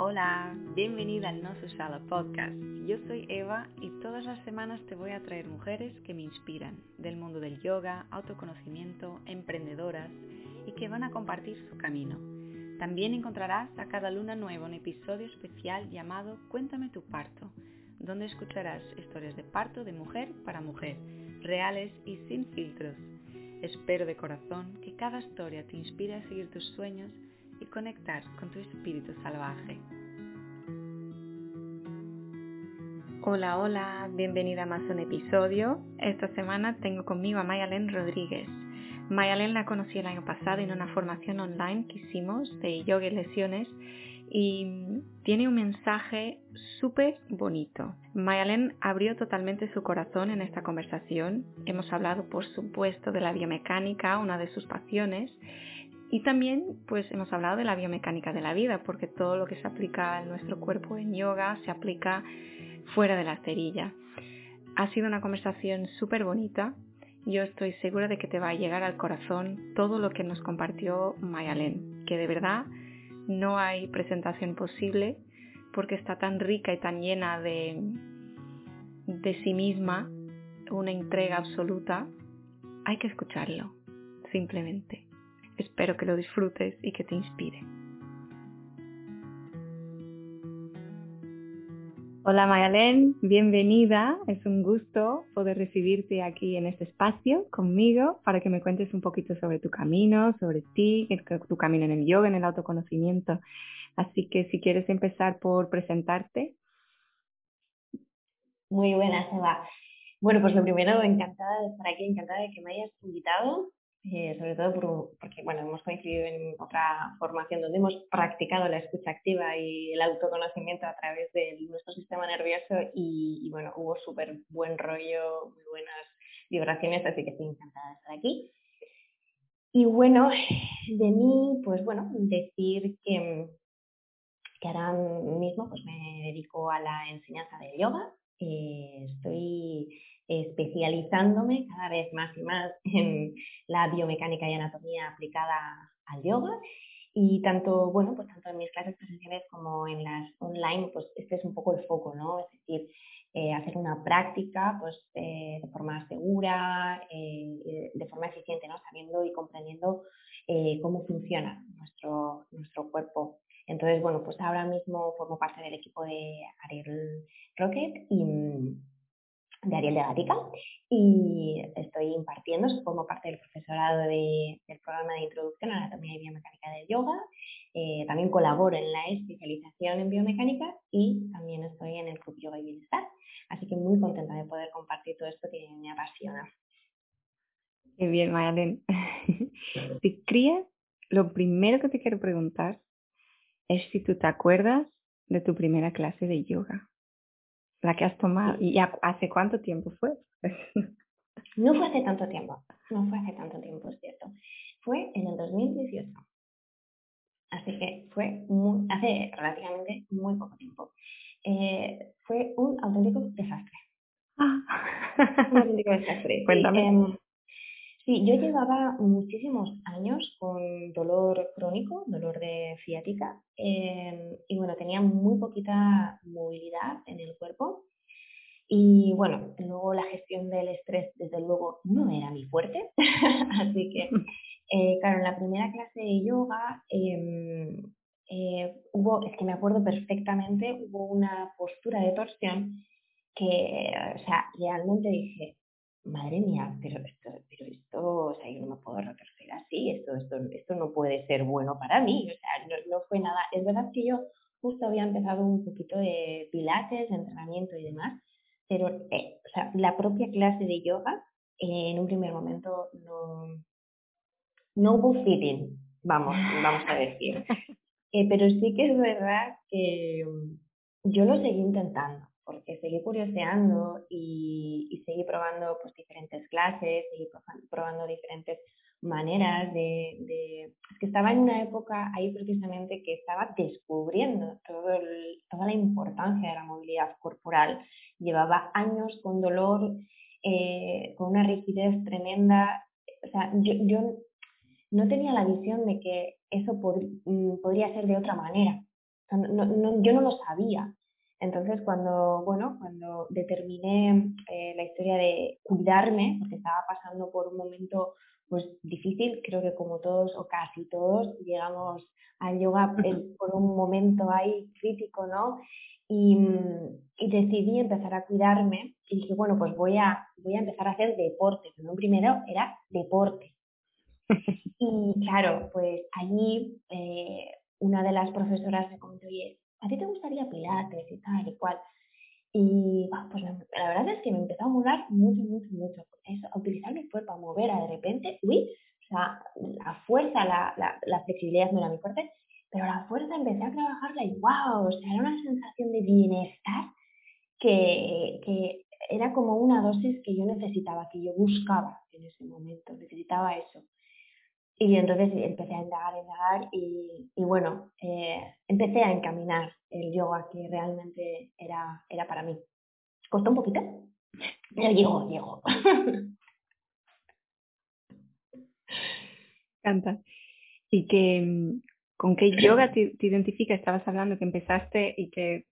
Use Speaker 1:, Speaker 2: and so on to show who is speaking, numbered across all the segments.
Speaker 1: Hola, bienvenida al No Susala Podcast. Yo soy Eva y todas las semanas te voy a traer mujeres que me inspiran del mundo del yoga, autoconocimiento, emprendedoras y que van a compartir su camino. También encontrarás a cada luna nueva un episodio especial llamado Cuéntame tu parto, donde escucharás historias de parto de mujer para mujer, reales y sin filtros. Espero de corazón que cada historia te inspire a seguir tus sueños conectar con tu espíritu salvaje. Hola, hola, bienvenida a más un episodio. Esta semana tengo conmigo a Mayalen Rodríguez. Mayalen la conocí el año pasado en una formación online que hicimos de yoga y lesiones y tiene un mensaje súper bonito. Mayalen abrió totalmente su corazón en esta conversación. Hemos hablado, por supuesto, de la biomecánica, una de sus pasiones, y también pues hemos hablado de la biomecánica de la vida, porque todo lo que se aplica en nuestro cuerpo en yoga se aplica fuera de la cerilla. Ha sido una conversación súper bonita. Yo estoy segura de que te va a llegar al corazón todo lo que nos compartió Mayalen, que de verdad no hay presentación posible porque está tan rica y tan llena de, de sí misma, una entrega absoluta. Hay que escucharlo, simplemente. Espero que lo disfrutes y que te inspire. Hola Mayalén, bienvenida. Es un gusto poder recibirte aquí en este espacio conmigo para que me cuentes un poquito sobre tu camino, sobre ti, tu camino en el yoga, en el autoconocimiento. Así que si quieres empezar por presentarte.
Speaker 2: Muy buenas, Eva. Bueno, pues lo primero, encantada de estar aquí, encantada de que me hayas invitado. Eh, sobre todo porque bueno, hemos coincidido en otra formación donde hemos practicado la escucha activa y el autoconocimiento a través de nuestro sistema nervioso y, bueno, hubo súper buen rollo, muy buenas vibraciones, así que estoy encantada de estar aquí. Y bueno, de mí, pues bueno, decir que, que ahora mismo pues me dedico a la enseñanza del yoga. Eh, estoy especializándome cada vez más y más en la biomecánica y anatomía aplicada al yoga. Y tanto, bueno, pues tanto en mis clases presenciales como en las online, pues este es un poco el foco, ¿no? Es decir, eh, hacer una práctica pues, eh, de forma segura, eh, de forma eficiente. Sabiendo y comprendiendo cómo funciona nuestro, nuestro cuerpo. Entonces, bueno, pues ahora mismo formo parte del equipo de Ariel Rocket y de Ariel de Gatica y estoy impartiendo, formo parte del profesorado del programa de introducción a la anatomía y biomecánica del yoga. Eh, también colaboro en la especialización en biomecánica y también estoy en el Club Yoga y Bienestar. Así que muy contenta de poder compartir todo esto que me apasiona.
Speaker 1: Qué bien, si crías, lo primero que te quiero preguntar es si tú te acuerdas de tu primera clase de yoga la que has tomado. ¿Y hace cuánto tiempo fue?
Speaker 2: no fue hace tanto tiempo, no fue hace tanto tiempo, es cierto. Fue en el 2018. Así que fue muy, hace relativamente muy poco tiempo. Eh, fue un auténtico desastre.
Speaker 1: Ah. Un auténtico desastre. Cuéntame. Em,
Speaker 2: Sí, yo llevaba muchísimos años con dolor crónico, dolor de ciática, em, y bueno, tenía muy poquita movilidad en el cuerpo. Y bueno, luego la gestión del estrés, desde luego, no era mi fuerte. Así que, eh, claro, en la primera clase de yoga em, eh, hubo, es que me acuerdo perfectamente, hubo una postura de torsión que, o sea, realmente dije, madre mía, pero esto, pero esto, o sea, yo no me puedo retorcer así, esto, esto, esto no puede ser bueno para mí, o sea, no, fue nada. Es verdad que yo justo había empezado un poquito de pilates, de entrenamiento y demás, pero eh, o sea, la propia clase de yoga eh, en un primer momento no, no hubo feeling, vamos, vamos a decir. Eh, pero sí que es verdad que mm, yo lo seguí intentando porque seguí curioseando y, seguí probando pues, diferentes clases, seguí probando diferentes maneras de, Es que estaba en una época ahí precisamente que estaba descubriendo toda la importancia de la movilidad corporal. Llevaba años con dolor, eh, con una rigidez tremenda. O sea, yo, no tenía la visión de que eso mm, podría ser de otra manera. yo no lo sabía. Entonces, cuando, bueno, cuando determiné eh, la historia de cuidarme, porque estaba pasando por un momento pues difícil, creo que como todos o casi todos llegamos al yoga por un momento ahí crítico, ¿no? Y, y, decidí empezar a cuidarme y dije, bueno, pues voy a, voy a empezar a hacer deporte. Pero primero era deporte. Y claro, pues allí eh, una de las profesoras me comentó, oye, ¿a ti te gustaría pilates y tal y cual? Y pues la, verdad es que me empezó a mudar mucho, mucho, mucho. Eso, a utilizar mi cuerpo, a mover, a de repente, uy, o sea, la fuerza, la, la, la flexibilidad no era mi fuerte, pero la fuerza empecé a trabajarla y wow, o sea, era una sensación de bienestar que, que era como una dosis que yo necesitaba, que yo buscaba en ese momento, necesitaba eso. Y entonces empecé a indagar, indagar y, y bueno, eh, empecé a encaminar el yoga que realmente era, era para mí. Costó un poquito, pero llegó, llegó.
Speaker 1: Canta. Y que con qué yoga te, te identificas, estabas hablando que empezaste y que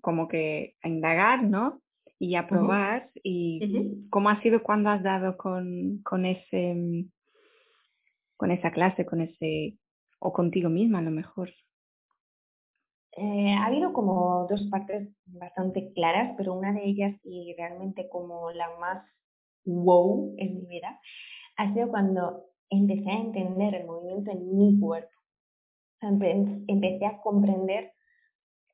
Speaker 1: como que a indagar, ¿no? Y a probar. ¿Y cómo ha sido cuando has dado con, con ese con esa clase, con ese, o contigo misma a lo mejor?
Speaker 2: Eh, ha habido como dos partes bastante claras, pero una de ellas y realmente como la más wow en mi vida ha sido cuando empecé a entender el movimiento en mi cuerpo. empecé a comprender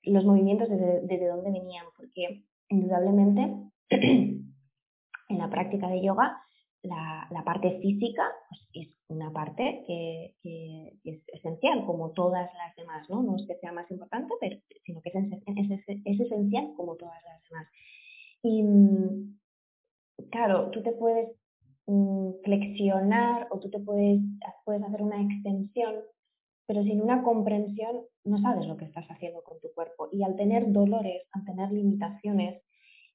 Speaker 2: los movimientos desde, desde dónde venían, porque indudablemente en la práctica de yoga la, parte física pues, es una parte que, es esencial, como todas las demás, ¿no? No es que sea más importante, sino que es, es, es esencial como todas las demás. Y mm, claro, tú te puedes mm, flexionar o tú te puedes, puedes hacer una extensión, pero sin una comprensión no sabes lo que estás haciendo con tu cuerpo. Y al tener dolores, al tener limitaciones,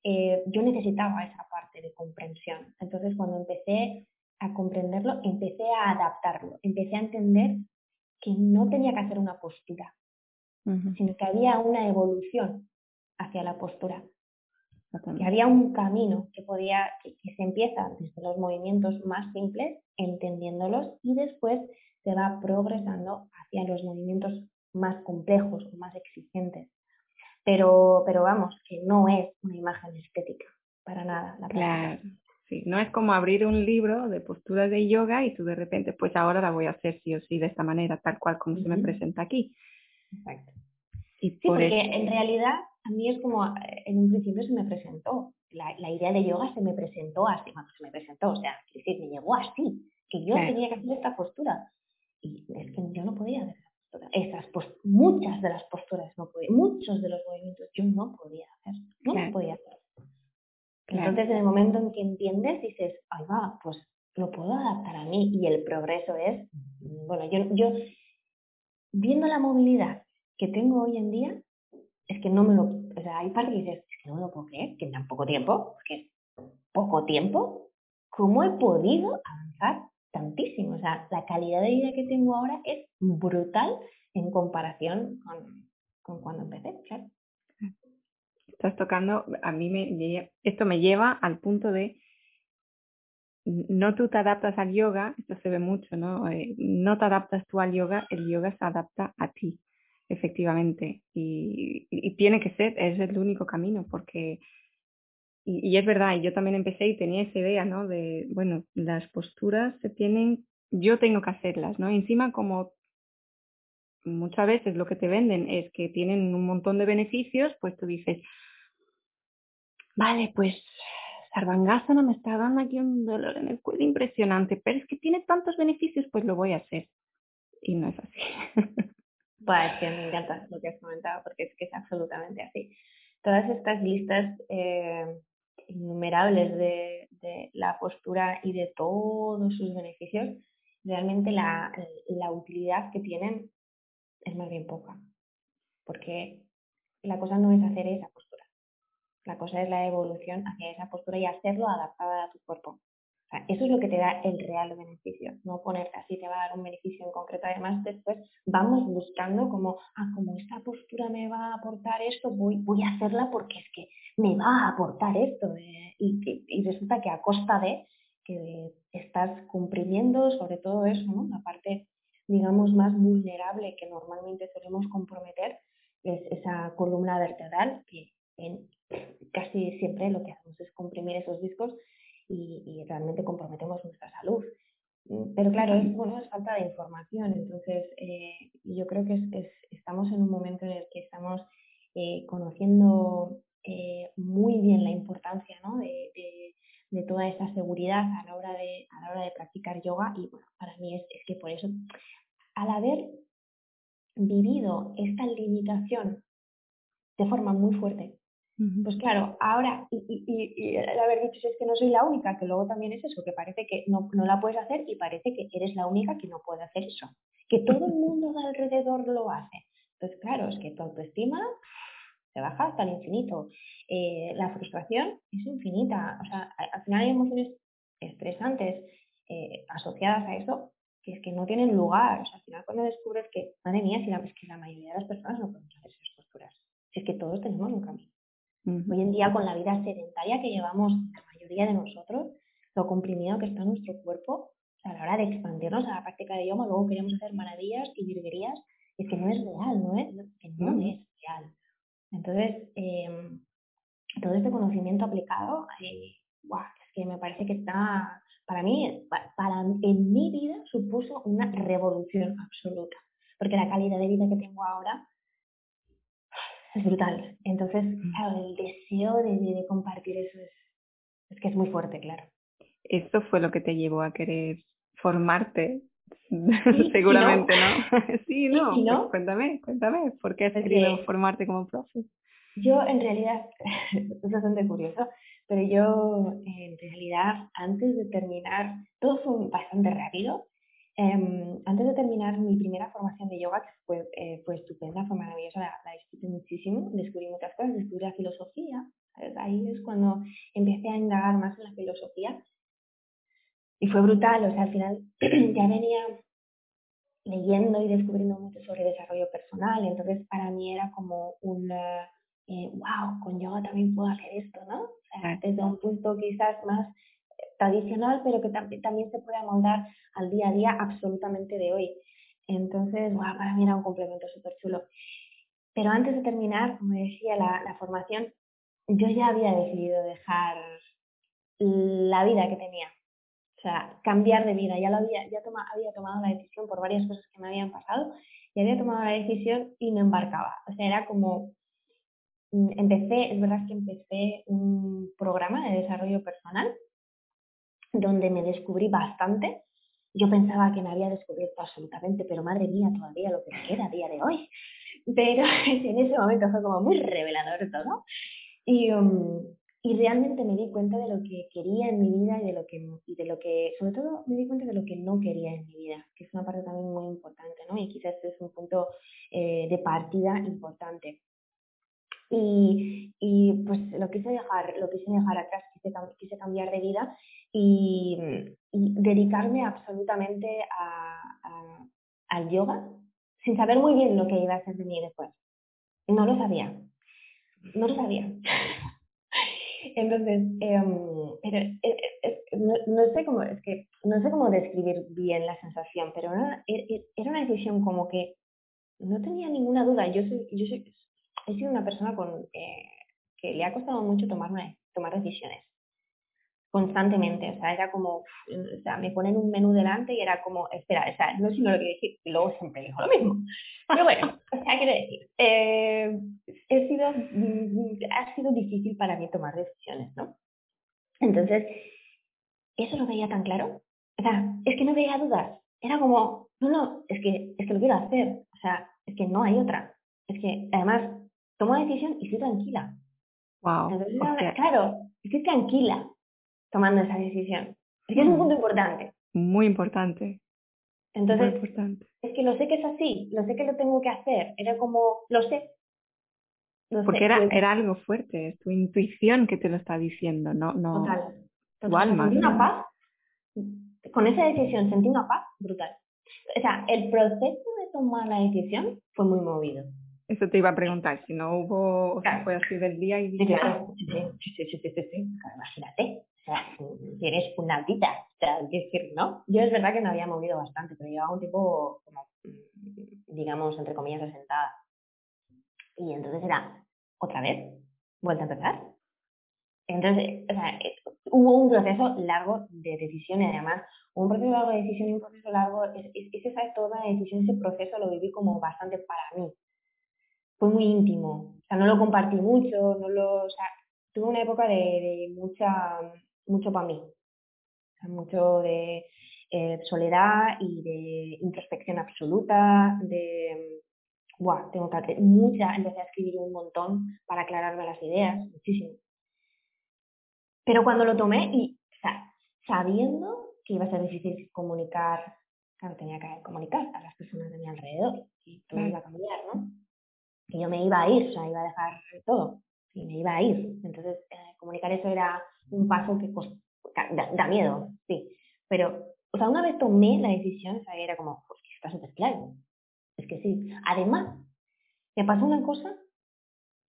Speaker 2: eh, yo necesitaba esa parte de comprensión. Entonces, cuando empecé a comprenderlo, empecé a adaptarlo, empecé a entender que no tenía que hacer una postura, sino que había una evolución hacia la postura. Que había un camino que podía, que, se empieza desde los movimientos más simples, entendiéndolos, y después se va progresando hacia los movimientos más complejos o más exigentes. Pero, pero vamos, que no es una imagen estética, para nada.
Speaker 1: La claro, sí. No es como abrir un libro de posturas de yoga y tú de repente, pues ahora la voy a hacer sí o sí de esta manera, tal cual como se me presenta aquí.
Speaker 2: Exacto. Y sí, porque en realidad a mí es como, eh, en un principio se me presentó, la, la idea de yoga se me presentó así, bueno, se me presentó, o sea, es decir, me llegó así, que yo tenía que hacer esta postura. Y es que yo no podía hacer esas muchas de las posturas no podía, muchos de los movimientos yo no podía hacer, no podía hacer. Entonces en el momento en que entiendes dices, ay va, pues lo puedo adaptar a mí y el progreso es, bueno, yo, yo viendo la movilidad que tengo hoy en día, es que no me lo, o sea, hay partes que dices, es que no me lo puedo creer, que en tan poco tiempo, porque es poco tiempo, ¿cómo he podido avanzar tantísimo. O sea, la calidad de vida que tengo ahora es brutal en comparación con, cuando empecé.
Speaker 1: Estás tocando, a mí me, esto me lleva al punto de no tú te adaptas al yoga, esto se ve mucho, ¿no? Eh, no te adaptas tú al yoga, el yoga se adapta a ti, efectivamente. Y, tiene que ser, es el único camino, porque y, es verdad, y yo también empecé y tenía esa idea, ¿no? De, bueno, las posturas se tienen, yo tengo que hacerlas, ¿no? encima como muchas veces lo que te venden es que tienen un montón de beneficios, pues tú dices, vale, pues no me está dando aquí un dolor en el cuello impresionante, pero es que tiene tantos beneficios, pues lo voy a hacer. Y no es así.
Speaker 2: Pues que me encanta lo que has comentado, porque es que es absolutamente así. Todas estas listas eh, innumerables de, la postura y de todos sus beneficios, realmente la, la utilidad que tienen es más bien poca. Porque la cosa no es hacer esa postura. La cosa es la evolución hacia esa postura y hacerlo adaptada a tu cuerpo. Eso es lo que te da el real beneficio, no ponerte así te va a dar un beneficio en concreto. Además, después vamos buscando como, ah, como esta postura me va a aportar esto, voy, voy a hacerla porque es que me va a aportar esto. Eh, y, y, resulta que a costa de que estás cumpliendo sobre todo eso, ¿no? La parte, digamos, más vulnerable que normalmente solemos comprometer es esa columna vertebral que en, casi siempre lo que hacemos es comprimir esos discos y, realmente comprometemos nuestra salud. Mm, pero claro, es, bueno, es falta de información. Entonces, eh, yo creo que es, estamos en un momento en el que estamos eh, conociendo eh, muy bien la importancia ¿no? de, de, toda esa seguridad a la hora de, a la hora de practicar yoga. Y bueno, para mí es, es que por eso, al haber vivido esta limitación de forma muy fuerte pues claro, ahora, y, el haber dicho es que no soy la única, que luego también es eso, que parece que no, no la puedes hacer y parece que eres la única que no puede hacer eso, que todo el mundo de alrededor lo hace. Entonces, claro, es que tu autoestima se baja hasta el infinito. Eh, la frustración es infinita. O sea, al final hay emociones estresantes eh, asociadas a eso que es que no tienen lugar. O sea, al final cuando descubres que, madre mía, si es que la mayoría de las personas no pueden hacer esas posturas. Si es que todos tenemos un camino. Hoy en día, con la vida sedentaria que llevamos la mayoría de nosotros, lo comprimido que está nuestro cuerpo, a la hora de expandirnos a la práctica de yoga, luego queremos hacer maravillas y virguerías, es que no es real, ¿no es? Que no es real. Entonces, em, todo este conocimiento aplicado, eh, es que me parece que está, para mí, para, en mi vida supuso una revolución absoluta, porque la calidad de vida que tengo ahora es brutal. Entonces, el deseo de, compartir eso es, es, que es muy fuerte, claro.
Speaker 1: Esto fue lo que te llevó a querer formarte, seguramente, ¿no? sí, no, pues no? cuéntame, cuéntame, ¿por qué has querido formarte como profe?
Speaker 2: Yo en realidad, es bastante curioso, pero yo en realidad antes de terminar, todo fue bastante rápido, Em, antes de terminar mi primera formación de yoga, que fue, eh, fue estupenda, fue maravillosa, la, disfruté muchísimo, descubrí muchas cosas, descubrí la filosofía, ahí es cuando empecé a indagar más en la filosofía y fue brutal, o sea, al final ya venía leyendo y descubriendo mucho sobre desarrollo personal, entonces para mí era como un, eh, wow, con yoga también puedo hacer esto, ¿no? O sea, desde un punto quizás más tradicional, pero que también se puede amoldar al día a día absolutamente de hoy. Entonces, para mí era un complemento súper chulo. Pero antes de terminar, como decía, la, formación, yo ya había decidido dejar la vida que tenía. O sea, cambiar de vida. Ya, lo había, ya había tomado la decisión por varias cosas que me habían pasado y había tomado la decisión y me embarcaba. O sea, era como, mm, empecé, es verdad que empecé un programa de desarrollo personal donde me descubrí bastante. Yo pensaba que me había descubierto absolutamente, pero madre mía, todavía lo que me queda a día de hoy. Pero en ese momento fue como muy revelador todo. Y, um, y realmente me di cuenta de lo que quería en mi vida y de lo que, y de lo que, sobre todo me di cuenta de lo que no quería en mi vida, que es una parte también muy importante, ¿no? Y quizás es un punto eh, de partida importante. Y, y, pues lo quise dejar, lo quise dejar atrás, quise, quise cambiar de vida y, dedicarme absolutamente a, al yoga sin saber muy bien lo que iba a ser de mí después. No lo sabía, no lo sabía. Entonces, em, pero, eh, eh, no, sé cómo, es que no sé cómo describir bien la sensación, pero era, e, e, era una decisión como que no tenía ninguna duda. Yo soy, yo soy, he sido una persona con, eh, que le ha costado mucho tomar, tomar decisiones constantemente, o sea, era como, o sea, me ponen un menú delante y era como, espera, o sea, no sé lo quiero decir, y luego siempre digo lo mismo. Pero bueno, o sea, quiero decir, eh, he sido, mm, ha sido difícil para mí tomar decisiones, ¿no? Entonces, eso lo veía tan claro, o sea, es que no veía dudas, era como, no, no, es que, es que lo quiero hacer, o sea, es que no hay otra, es que además tomo la decisión y estoy tranquila.
Speaker 1: Wow.
Speaker 2: Entonces, claro, estoy tranquila, tomando esa decisión. Es que es un punto importante.
Speaker 1: Muy importante.
Speaker 2: Entonces, importante. es que lo sé que es así, lo sé que lo tengo que hacer. Era como, lo sé.
Speaker 1: Porque era, era algo fuerte, es tu intuición que te lo está diciendo, no, no
Speaker 2: Total.
Speaker 1: tu alma.
Speaker 2: Una paz, con esa decisión sentí una paz brutal. O sea, el proceso de tomar la decisión fue muy movido.
Speaker 1: Eso te iba a preguntar, si no hubo, o sea, fue así del día y
Speaker 2: claro, sí, sí, sí, sí, sí, sí. imagínate, o sea, tienes una vida, o sea, decir, ¿no? Yo es verdad que me había movido bastante, pero llevaba un tiempo como, mm, digamos, entre comillas, asentada. Y entonces era, otra vez, vuelta a empezar. Entonces, o sea, eh, hubo un proceso largo de decisión y además un proceso largo de decisión y un proceso largo, es, es, esa toda decisión, ese proceso lo viví como bastante para mí. Fue muy íntimo, o sea, no lo compartí mucho, no lo, o sea, tuve una época de, de mucha, mucho para mí, mucho de eh, soledad y de introspección absoluta, de, wow, tengo que mucha, empecé a escribir un montón para aclararme las ideas, muchísimo. Pero cuando lo tomé y o sea, sabiendo que iba a ser difícil comunicar, claro, tenía que comunicar a las personas de mi alrededor y todo iba a cambiar, ¿no? Que yo me iba a ir, o sea, iba a dejar todo y me iba a ir. Entonces, eh, comunicar eso era un paso que da, miedo, sí. Pero, o sea, una vez tomé la decisión, o sea, era como, pues está súper claro. Es que sí. Además, me pasó una cosa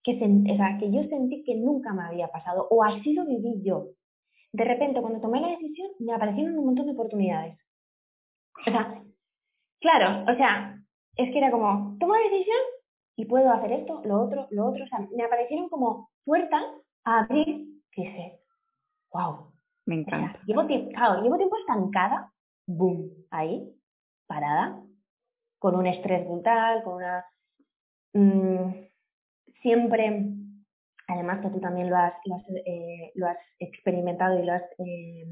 Speaker 2: que, o sea, que yo sentí que nunca me había pasado, o así lo viví yo. De repente, cuando tomé la decisión, me aparecieron un montón de oportunidades. O sea, claro, o sea, es que era como, tomo la decisión y puedo hacer esto, lo otro, lo otro. O sea, me aparecieron como puertas a abrir que sé, wow.
Speaker 1: Me encanta.
Speaker 2: llevo, tiempo, llevo tiempo estancada, boom, ahí, parada, con un estrés brutal, con una... Mm, siempre, además que tú también lo has, lo has, eh, lo has experimentado y lo has eh,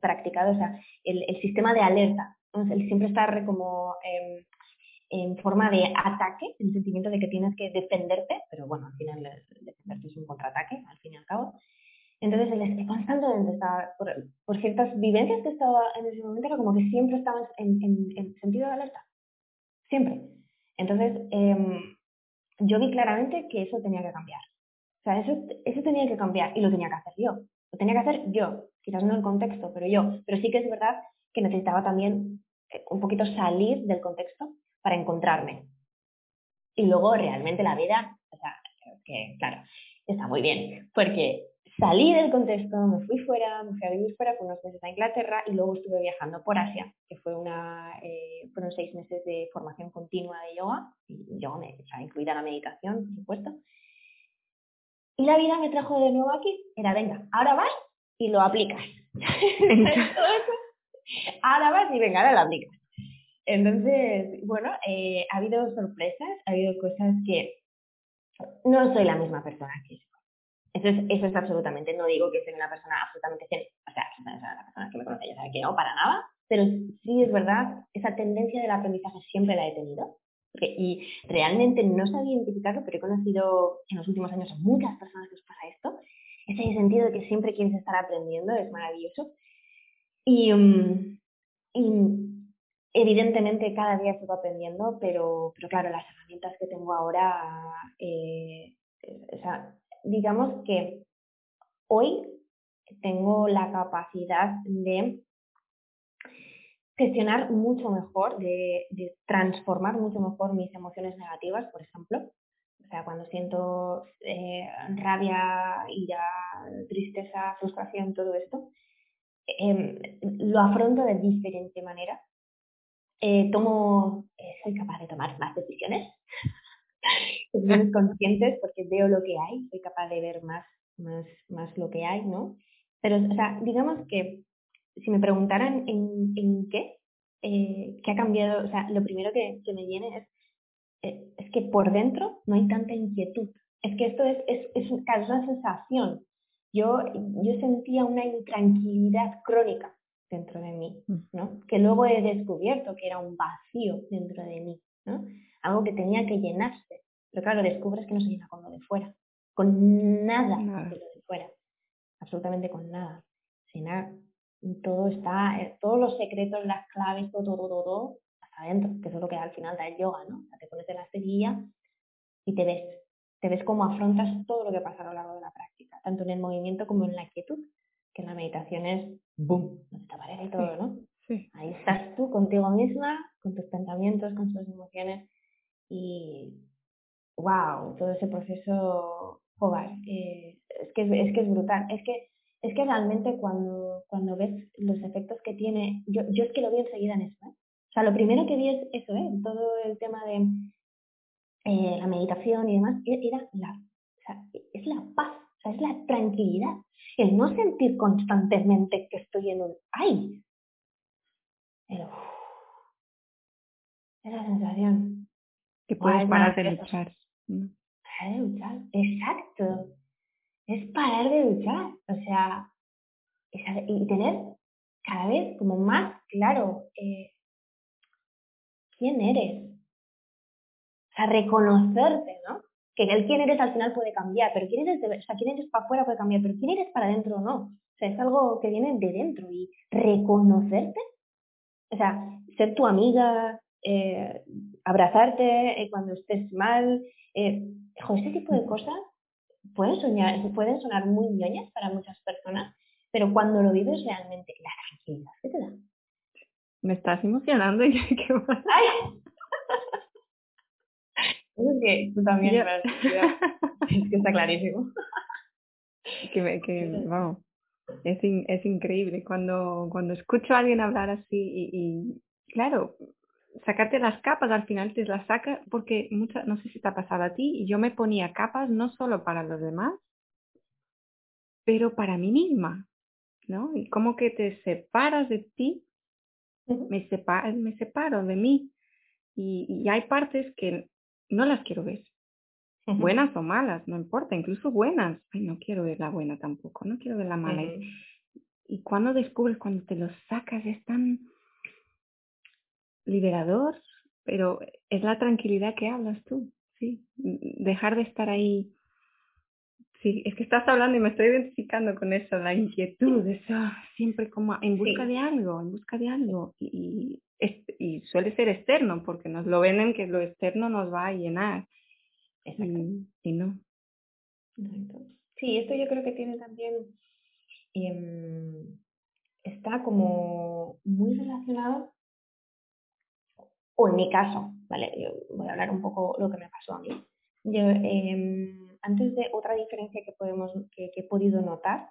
Speaker 2: practicado, o sea, el, el, sistema de alerta, el siempre estar como eh, en forma de ataque, el sentimiento de que tienes que defenderte, pero bueno, al final defenderte es un contraataque, al fin y al cabo. Entonces, el constantemente estaba, por, ciertas vivencias que estaba en ese momento, era como que siempre estaba en, en, en sentido de alerta. Siempre. Entonces, eh, yo vi claramente que eso tenía que cambiar. O sea, eso, eso tenía que cambiar y lo tenía que hacer yo. Lo tenía que hacer yo, quizás no el contexto, pero yo. Pero sí que es verdad que necesitaba también eh, un poquito salir del contexto para encontrarme. Y luego realmente la vida, o sea, que claro, está muy bien, porque salí del contexto, me fui fuera, me fui a vivir fuera, por unos meses a Inglaterra y luego estuve viajando por Asia, que fue una, eh, fueron seis meses de formación continua de yoga, y yoga me, o incluida la meditación, por supuesto. Y la vida me trajo de nuevo aquí, era, venga, ahora vas y lo aplicas. ahora vas y venga, ahora lo aplicas. Entonces, bueno, eh, ha habido sorpresas, ha habido cosas que no soy la misma persona que eso es, eso es absolutamente, no digo que sea una persona absolutamente o sea, la persona que me conoce ya sabe que no, para nada, pero sí es verdad, esa tendencia del aprendizaje siempre la he tenido. y realmente no sabía identificarlo, pero he conocido en los últimos años a muchas personas que os pasa esto. Ese sentido de que siempre quieres estar aprendiendo es maravilloso. Y, mm, y evidentemente cada día sigo aprendiendo, pero, pero claro, las herramientas que tengo ahora, eh, digamos que hoy tengo la capacidad de gestionar mucho mejor, de, transformar mucho mejor mis emociones negativas, por ejemplo. O sea, cuando siento eh, rabia, ira, tristeza, frustración, todo esto, em, lo afronto de diferente manera. Eh, tomo, eh, soy capaz de tomar más decisiones conscientes porque veo lo que hay, soy capaz de ver más, más, más lo que hay, ¿no? Pero, o sea, digamos que si me preguntaran en, en qué, eh, qué ha cambiado, o sea, lo primero que, que me viene es, eh, es que por dentro no hay tanta inquietud. Es que esto es, es, es una sensación. Yo, yo sentía una intranquilidad crónica dentro de mí, mm. ¿no? Que luego he descubierto que era un vacío dentro de mí, ¿no? Algo que tenía que llenarse. Pero claro, descubres que no se llena con lo de fuera, con nada, de lo de fuera, absolutamente con nada. Sin nada, todo está, eh, todos los secretos, las claves, todo, todo, todo, todo, hasta adentro, que eso es lo que al final da el yoga, ¿no? O sea, te pones en la cerilla y te ves, te ves cómo afrontas todo lo que pasa a lo largo de la práctica, tanto en el movimiento como en la quietud, que la meditación es boom, no te aparece y todo, ¿no?
Speaker 1: Sí.
Speaker 2: Ahí estás tú contigo misma, con tus pensamientos, con tus emociones y wow, todo ese proceso, joder, es, que, es que es brutal. Es que, es que realmente cuando, cuando ves los efectos que tiene, yo, yo es que lo vi enseguida en eso. ¿eh? O sea, lo primero que vi es eso, ¿eh? todo el tema de eh, la meditación y demás, e, era la, o sea, es la paz, o sea, es la tranquilidad, el no sentir constantemente que estoy en un ay. Esa sensación.
Speaker 1: Que puedes parar de luchar.
Speaker 2: Parar de luchar, exacto. Es parar de luchar. O sea, y tener cada vez como más claro eh, quién eres. O sea, reconocerte, ¿no? Que el quién eres al final puede cambiar, pero quién eres, o sea, quién eres para afuera puede cambiar, pero quién eres para adentro no. O sea, es algo que viene de dentro y reconocerte, o sea, ser tu amiga, eh, abrazarte eh, cuando estés mal, eh, ese tipo de cosas pueden, soñar, pueden sonar muy ñoñas para muchas personas, pero cuando lo vives realmente, la tranquilidad que te da.
Speaker 1: Me estás emocionando y qué
Speaker 2: ¡Ay! Es que tú también, es que está clarísimo.
Speaker 1: Que, que vamos, es, es increíble cuando, cuando escucho a alguien hablar así y, y claro, sacarte las capas al final te las saca porque muchas, no sé si te ha pasado a ti, y yo me ponía capas no solo para los demás, pero para mí misma, ¿no? Y como que te separas de ti, me, separo, me separo de mí y, y hay partes que no las quiero ver. Buenas o malas, no importa, incluso buenas. Ay, no quiero ver la buena tampoco, no quiero ver la mala. Y cuando descubres, cuando te lo sacas, es tan, liberador, pero es la tranquilidad que hablas tú, sí. Dejar de estar ahí. Sí, es que estás hablando y me estoy identificando con eso, la inquietud, eso, siempre como en busca de algo, en busca de algo. Y, y, suele ser externo, porque nos lo ven en que lo externo nos va a llenar. Y, y, no.
Speaker 2: Sí, esto yo creo que tiene también, eh, está como muy relacionado o en mi caso, ¿vale? Yo voy a hablar un poco lo que me pasó a mí. Yo, em, antes de otra diferencia que, podemos, que, he podido notar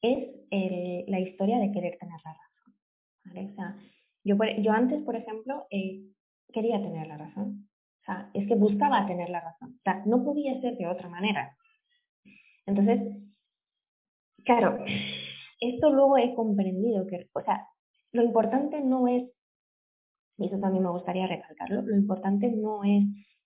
Speaker 2: es la historia de querer tener la razón. O sea, yo, yo antes, por ejemplo, eh, quería tener la razón. O sea, es que buscaba tener la razón. O sea, no podía ser de otra manera. Entonces, claro, esto luego he comprendido que, o sea, lo importante no es y eso también me gustaría recalcarlo, lo importante no es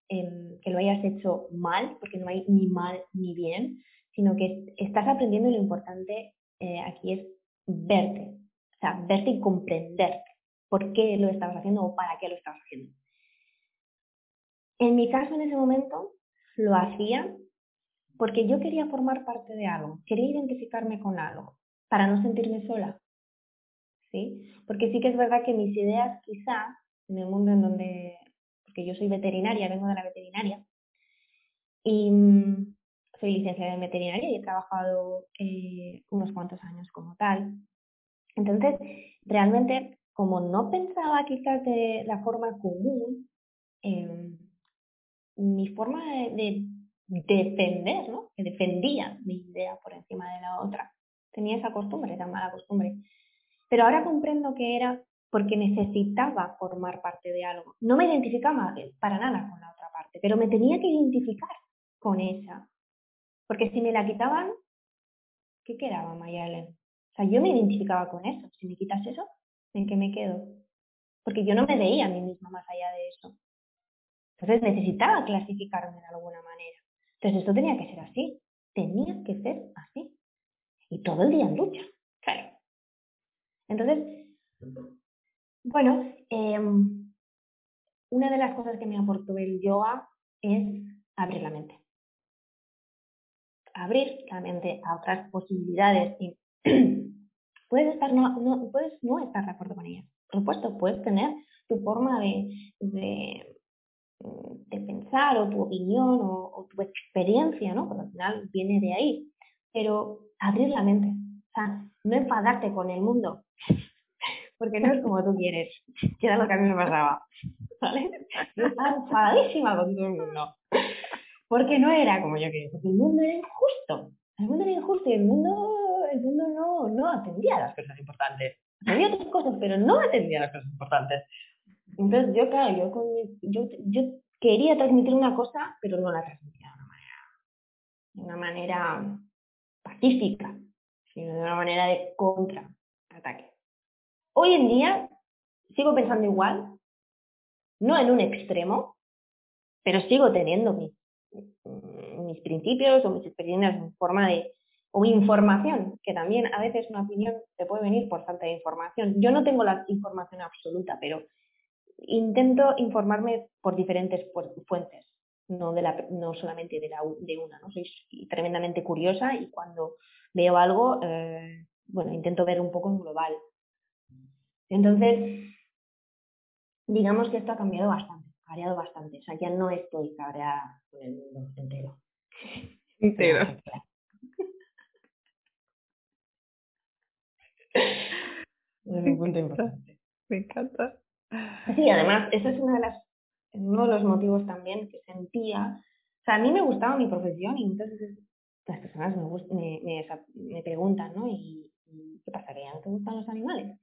Speaker 2: em, que lo hayas hecho mal, porque no hay ni mal ni bien, sino que estás aprendiendo y lo importante eh, aquí es verte, o sea, verte y comprenderte por qué lo estabas haciendo o para qué lo estabas haciendo. En mi caso, en ese momento, lo hacía porque yo quería formar parte de algo, quería identificarme con algo, para no sentirme sola. ¿Sí? Porque sí que es verdad que mis ideas quizás en el mundo en donde, porque yo soy veterinaria, vengo de la veterinaria, y mm, soy licenciada en veterinaria y he trabajado eh, unos cuantos años como tal. Entonces, realmente, como no pensaba quizás de la forma común, em, mi forma de, defender, ¿no? Que defendía mi idea por encima de la otra. Tenía esa costumbre, esa mala costumbre. Pero ahora comprendo que era porque necesitaba formar parte de algo. No me identificaba para nada con la otra parte, pero me tenía que identificar con esa. Porque si me la quitaban, ¿qué quedaba, Mayalen? O sea, yo me identificaba con eso. Si me quitas eso, ¿en qué me quedo? Porque yo no me veía a mí misma más allá de eso. Entonces necesitaba clasificarme de alguna manera. Entonces esto tenía que ser así. Tenía que ser así. Y todo el día en lucha. Entonces, bueno, em, una de las cosas que me aportó el yoga es abrir la mente. Abrir la mente a otras posibilidades puedes, estar no, puedes no estar de acuerdo con ellas. Por supuesto, puedes tener tu forma de, de, pensar o tu opinión o, tu experiencia, ¿no? Porque al final viene de ahí. Pero abrir la mente, sea, no enfadarte con el mundo, porque no es como tú quieres, que era lo que a mí me pasaba, estaba enfadadísima con todo el mundo, porque no era como yo quería, porque el mundo era injusto, el mundo era injusto y el mundo, el mundo no, no atendía a las cosas importantes. Había otras cosas, pero no atendía las cosas importantes. Entonces yo, claro, yo, yo, yo quería transmitir una cosa, pero no la transmitía de una manera, de una manera pacífica, sino de una manera de contraataque. Hoy en día sigo pensando igual, no en un extremo, pero sigo teniendo mis, mis principios o mis experiencias en forma de o información, que también a veces una opinión te puede venir por falta de información. Yo no tengo la información absoluta, pero intento informarme por diferentes fuentes, no, de la, no solamente de, la, de una. ¿no? Soy tremendamente curiosa y cuando veo algo, eh, bueno, intento ver un poco en global. Entonces, digamos que esto ha cambiado bastante, ha variado bastante. O sea, ya no estoy cabreada con el mundo entero.
Speaker 1: Entero.
Speaker 2: Es un punto importante.
Speaker 1: Me encanta.
Speaker 2: Sí, además, eso es una de las, uno de los motivos también que sentía. O sea, a mí me gustaba mi profesión y entonces las personas me, me, me, preguntan, ¿no? ¿Y, qué pasa? ¿Que ya no te gustan los animales?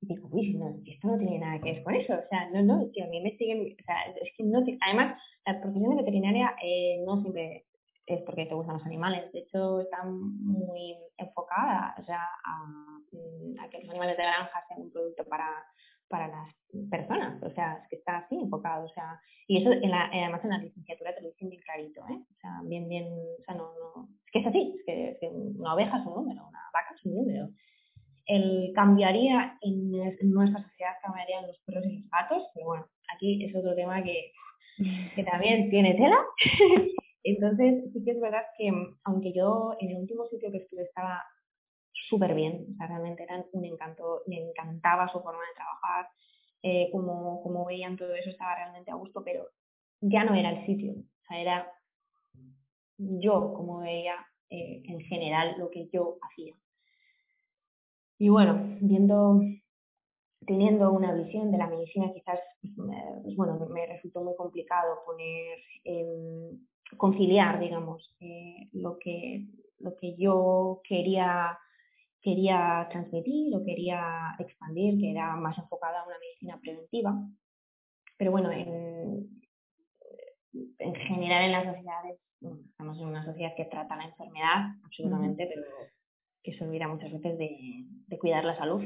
Speaker 2: Y digo, uy, no, esto no tiene nada que ver con eso. O sea, no, no, si a mí me siguen, o sea, es que además, la profesión de veterinaria eh, no siempre es porque te gustan los animales. De hecho, está muy enfocada o sea, a, mm, a que los animales de granja sean un producto para para las personas, o sea, es que está así enfocado, o sea, y eso en la, además en la licenciatura te lo dicen bien clarito, ¿eh? O sea, bien, bien, o sea, no, no, es que es así, es que, una oveja es un número, una vaca es un número. El cambiaría en, nuestra sociedad, cambiaría en los perros y los gatos, pero bueno, aquí es otro tema que, que también tiene tela. Entonces, sí que es verdad que, aunque yo en el último sitio que estuve estaba súper bien, o sea, realmente eran un encanto, me encantaba su forma de trabajar, eh, como, como veían todo eso, estaba realmente a gusto, pero ya no era el sitio, o sea, era yo como veía eh, en general lo que yo hacía. Y bueno, viendo, teniendo una visión de la medicina, quizás, pues, pues bueno, me resultó muy complicado poner, conciliar, digamos, eh, lo, que, lo que yo quería quería transmitir o quería expandir, que era más enfocada a una medicina preventiva. Pero bueno, en, en general en las sociedades, estamos en una sociedad que trata la enfermedad, absolutamente, pero que se olvida muchas veces de, cuidar la salud.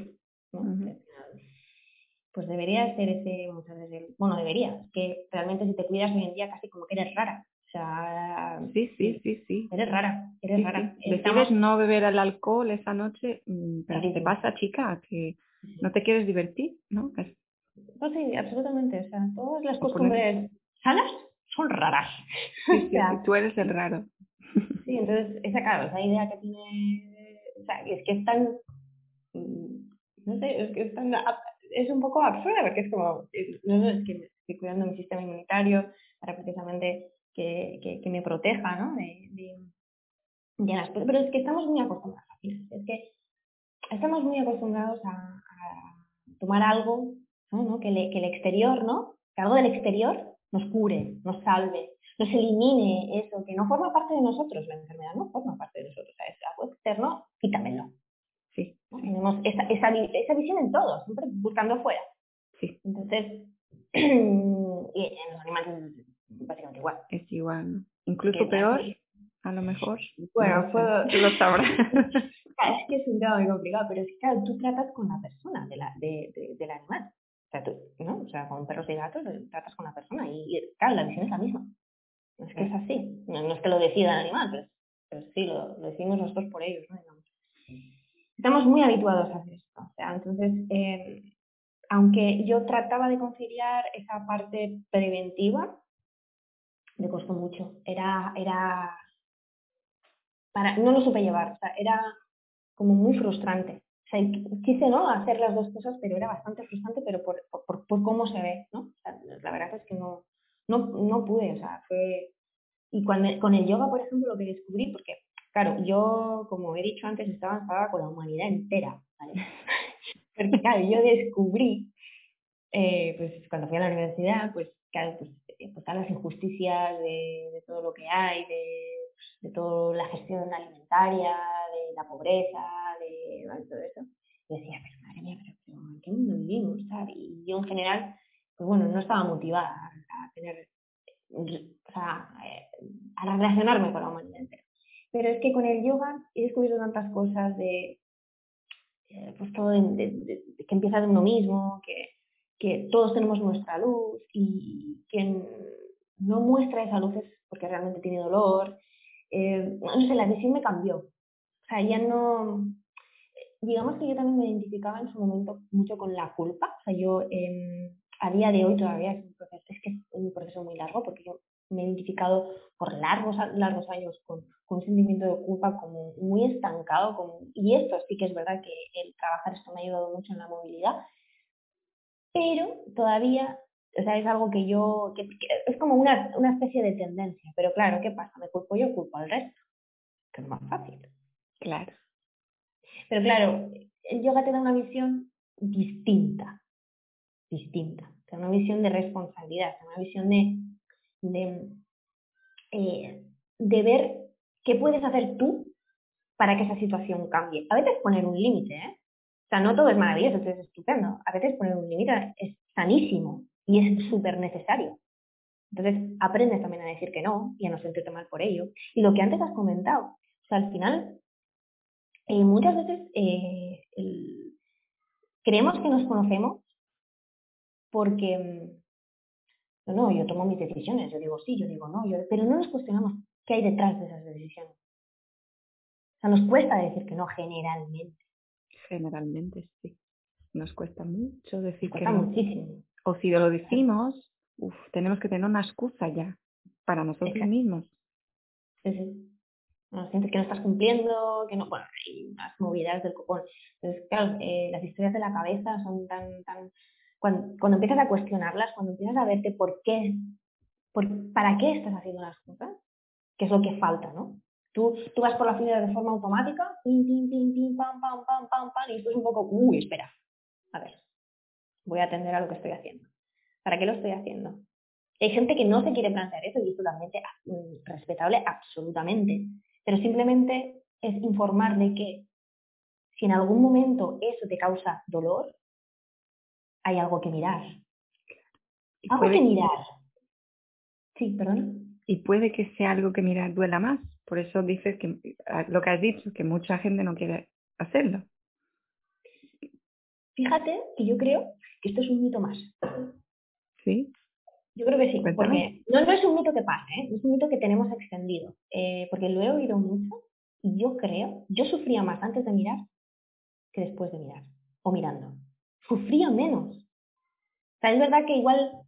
Speaker 2: Pues debería ser ese, muchas veces, bueno, debería, que realmente si te cuidas hoy en día casi como que eres rara, o sea,
Speaker 1: sí, sí, sí, sí.
Speaker 2: Eres rara, eres rara.
Speaker 1: Decides no beber el alcohol esa noche, mm, pero ¿qué te pasa, chica? Que no te quieres divertir, ¿no?
Speaker 2: Pues sí, absolutamente. O sea, todas las costumbres sanas son raras.
Speaker 1: Sí, tú eres el raro.
Speaker 2: Sí, entonces, esa, claro, esa idea que tiene, o sea, es que es tan, mm, no sé, es que es tan, es un poco absurda porque es como, no, no, es que estoy cuidando mi sistema inmunitario para precisamente que, que, me proteja, ¿no? De, de, las Pero es que estamos muy acostumbrados, es que estamos muy acostumbrados a, tomar algo, ¿no? Que, que el exterior, ¿no? Que algo del exterior nos cure, nos salve, nos elimine eso, que no forma parte de nosotros, la enfermedad no forma parte de nosotros, es algo externo, quítamelo.
Speaker 1: Sí,
Speaker 2: Tenemos esa, esa, esa, visión en todo, siempre buscando afuera.
Speaker 1: Sí.
Speaker 2: Entonces, y en los animales básicamente igual.
Speaker 1: Es igual, Incluso peor, a lo mejor.
Speaker 2: Bueno, puedo...
Speaker 1: lo sabrás.
Speaker 2: es que es un tema muy complicado, pero es que claro, tú tratas con la persona de la, de, del animal. O sea, tú, ¿no? O sea, con perros y gatos tratas con la persona y, claro, la visión es la misma. Es que es así. No, es que lo decida el animal, pero, pero sí, lo, decimos nosotros por ellos, ¿no? Estamos muy habituados a hacer esto. O sea, entonces, eh, aunque yo trataba de conciliar esa parte preventiva, me costó mucho. Era, era, para, no lo supe llevar, era como muy frustrante. O sea, quise ¿no? hacer las dos cosas, pero era bastante frustrante, pero por, por, por cómo se ve, ¿no? La verdad es que no, no, no pude, o sea, fue... Y cuando, con el yoga, por ejemplo, lo que descubrí, porque Claro, yo, como he dicho antes, estaba enfadada con la humanidad entera. Porque claro, yo descubrí, eh, pues cuando fui a la universidad, pues claro, pues, eh, pues las injusticias de, todo lo que hay, de, toda la gestión alimentaria, de la pobreza, de todo eso. Y decía, pero madre mía, pero, ¿en qué mundo vivimos? Y yo en general, pues bueno, no estaba motivada a tener, o sea, eh, a relacionarme con la humanidad entera. Pero es que con el yoga he descubierto tantas cosas de, eh, pues todo que empieza de uno mismo, que, que todos tenemos nuestra luz y quien no muestra esa luz es porque realmente tiene dolor. Eh, no sé, la visión me cambió. O sea, ya no... Digamos que yo también me identificaba en su momento mucho con la culpa. O sea, yo em, a día de hoy todavía es un proceso, es que es un proceso muy largo porque yo me he identificado por largos, largos años con, un sentimiento de culpa como muy estancado. Como, y esto sí que es verdad que el trabajar esto me ha ayudado mucho en la movilidad, pero todavía, o sea, es algo que yo, que, es como una, una, especie de tendencia. Pero claro, ¿qué pasa? ¿Me culpo yo culpo al resto? Que es más fácil.
Speaker 1: Claro.
Speaker 2: Pero claro, el yoga te da una visión distinta, distinta. Te da una visión de responsabilidad, te da una visión de de, eh, de ver qué puedes hacer tú para que esa situación cambie. A veces poner un límite, ¿eh? Sea, no todo es maravilloso, es estupendo. A veces poner un límite es sanísimo y es súper necesario. Entonces, aprendes también a decir que no y a no sentirte mal por ello. Y lo que antes has comentado, o sea, al final, eh, muchas veces eh, creemos que nos conocemos porque no, no, yo tomo mis decisiones, yo digo sí, yo digo no, pero no nos cuestionamos qué hay detrás de esas decisiones. O sea, nos cuesta decir que no generalmente.
Speaker 1: Generalmente, sí. Nos cuesta mucho decir
Speaker 2: que no. muchísimo.
Speaker 1: O si lo decimos, uf, tenemos que tener una excusa ya para nosotros mismos.
Speaker 2: Sí, sí. No, sientes que no estás cumpliendo, que no, bueno, hay unas movidas del copón. Entonces, claro, eh, las historias de la cabeza son tan, tan cuando, cuando empiezas a cuestionarlas, cuando empiezas a verte por qué, por, para qué estás haciendo las cosas, que es lo que falta, ¿no? Tú, tú vas por la fila de forma automática, pim, pim, pim, pim, pam, pam, pam, pam, pam, y esto es un poco, uy, espera, a ver, voy a atender a lo que estoy haciendo. ¿Para qué lo estoy haciendo? Hay gente que no se quiere plantear eso y es totalmente mm, respetable, absolutamente. Pero simplemente es informar de que si en algún momento eso te causa dolor, hay algo que mirar. Algo que mirar. Sí, perdón.
Speaker 1: Y puede que sea algo que mirar duela más. Por eso dices que lo que has dicho, que mucha gente no quiere hacerlo.
Speaker 2: Fíjate que yo creo que esto es un mito más.
Speaker 1: ¿Sí?
Speaker 2: Yo creo que sí, porque no, no, es un mito que pase, ¿eh? es un mito que tenemos extendido, eh, porque lo he oído mucho y yo creo, yo sufría más antes de mirar que después de mirar, o mirando sufría menos. O sea, es verdad que igual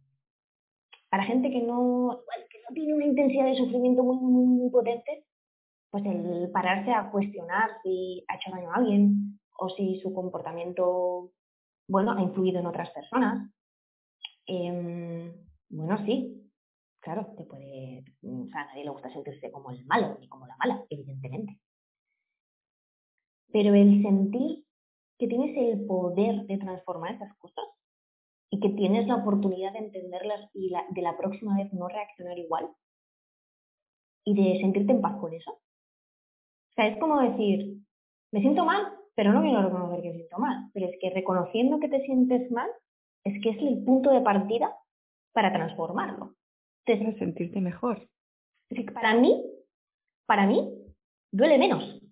Speaker 2: para gente que no, que no tiene una intensidad de sufrimiento muy, muy, potente, pues el pararse a cuestionar si ha hecho daño a alguien o si su comportamiento, bueno, ha influido en otras personas, em, bueno, sí, claro, te puede, o sea, a nadie le gusta sentirse como el malo ni como la mala, evidentemente. Pero el sentir que tienes el poder de transformar esas cosas y que tienes la oportunidad de entenderlas y de la próxima vez no reaccionar igual y de sentirte en paz con eso. O sea, es como decir, me siento mal, pero no quiero reconocer que me siento mal, pero es que reconociendo que te sientes mal es que es el punto de partida para transformarlo.
Speaker 1: Para sentirte mejor.
Speaker 2: para mí, para mí, duele menos.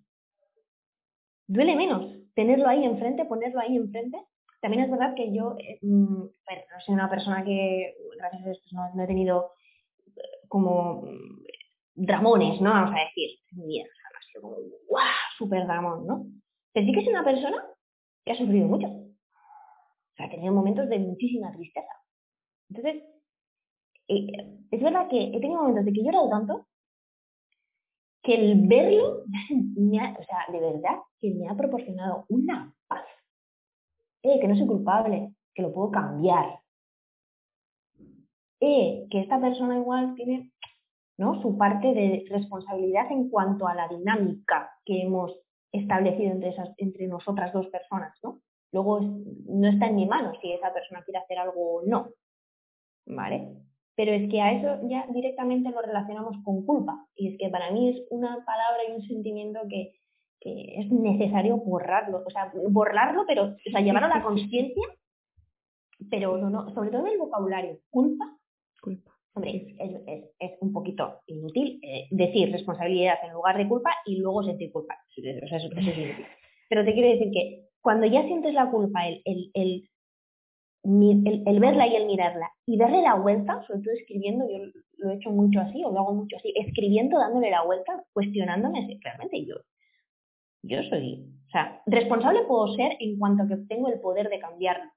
Speaker 2: Duele menos tenerlo ahí enfrente, ponerlo ahí enfrente. También es verdad que yo eh, mm, no soy una persona que, gracias a esto, no, he tenido eh, como mm, dramones, ¿no? Vamos a decir, bien, no ha sido como, ¡guau! Súper dramón, ¿no? Pero sí que es una persona que ha sufrido mucho. O sea, ha tenido momentos de muchísima tristeza. Entonces, eh, es verdad que he tenido momentos de que he llorado tanto que el verlo, o sea, de verdad, que me ha proporcionado una. Eh, que no soy culpable, que lo puedo cambiar. Eh, que esta persona igual tiene ¿no? Su parte de responsabilidad en cuanto a la dinámica que hemos establecido entre, esas, entre nosotras dos personas, ¿no? Luego no está en mi mano si esa persona quiere hacer algo o no, ¿vale? Pero es que a eso ya directamente lo relacionamos con culpa. Y es que para mí es una palabra y un sentimiento que, que es necesario borrarlo. O sea, borrarlo, pero o sea, llevarlo a la conciencia, pero no, no, sobre todo en el vocabulario. Culpa.
Speaker 1: Culpa.
Speaker 2: Hombre, es, es, es un poquito inútil eh, decir responsabilidad en lugar de culpa y luego sentir culpa. O sea, eso, eso es inútil. Pero te quiero decir que cuando ya sientes la culpa, el, el, el el, verla y el mirarla y darle la vuelta, sobre todo escribiendo, yo lo he hecho mucho así o lo hago mucho así, escribiendo, dándole la vuelta, cuestionándome si realmente yo, yo soy, o sea, responsable puedo ser en cuanto a que tengo el poder de cambiarlo,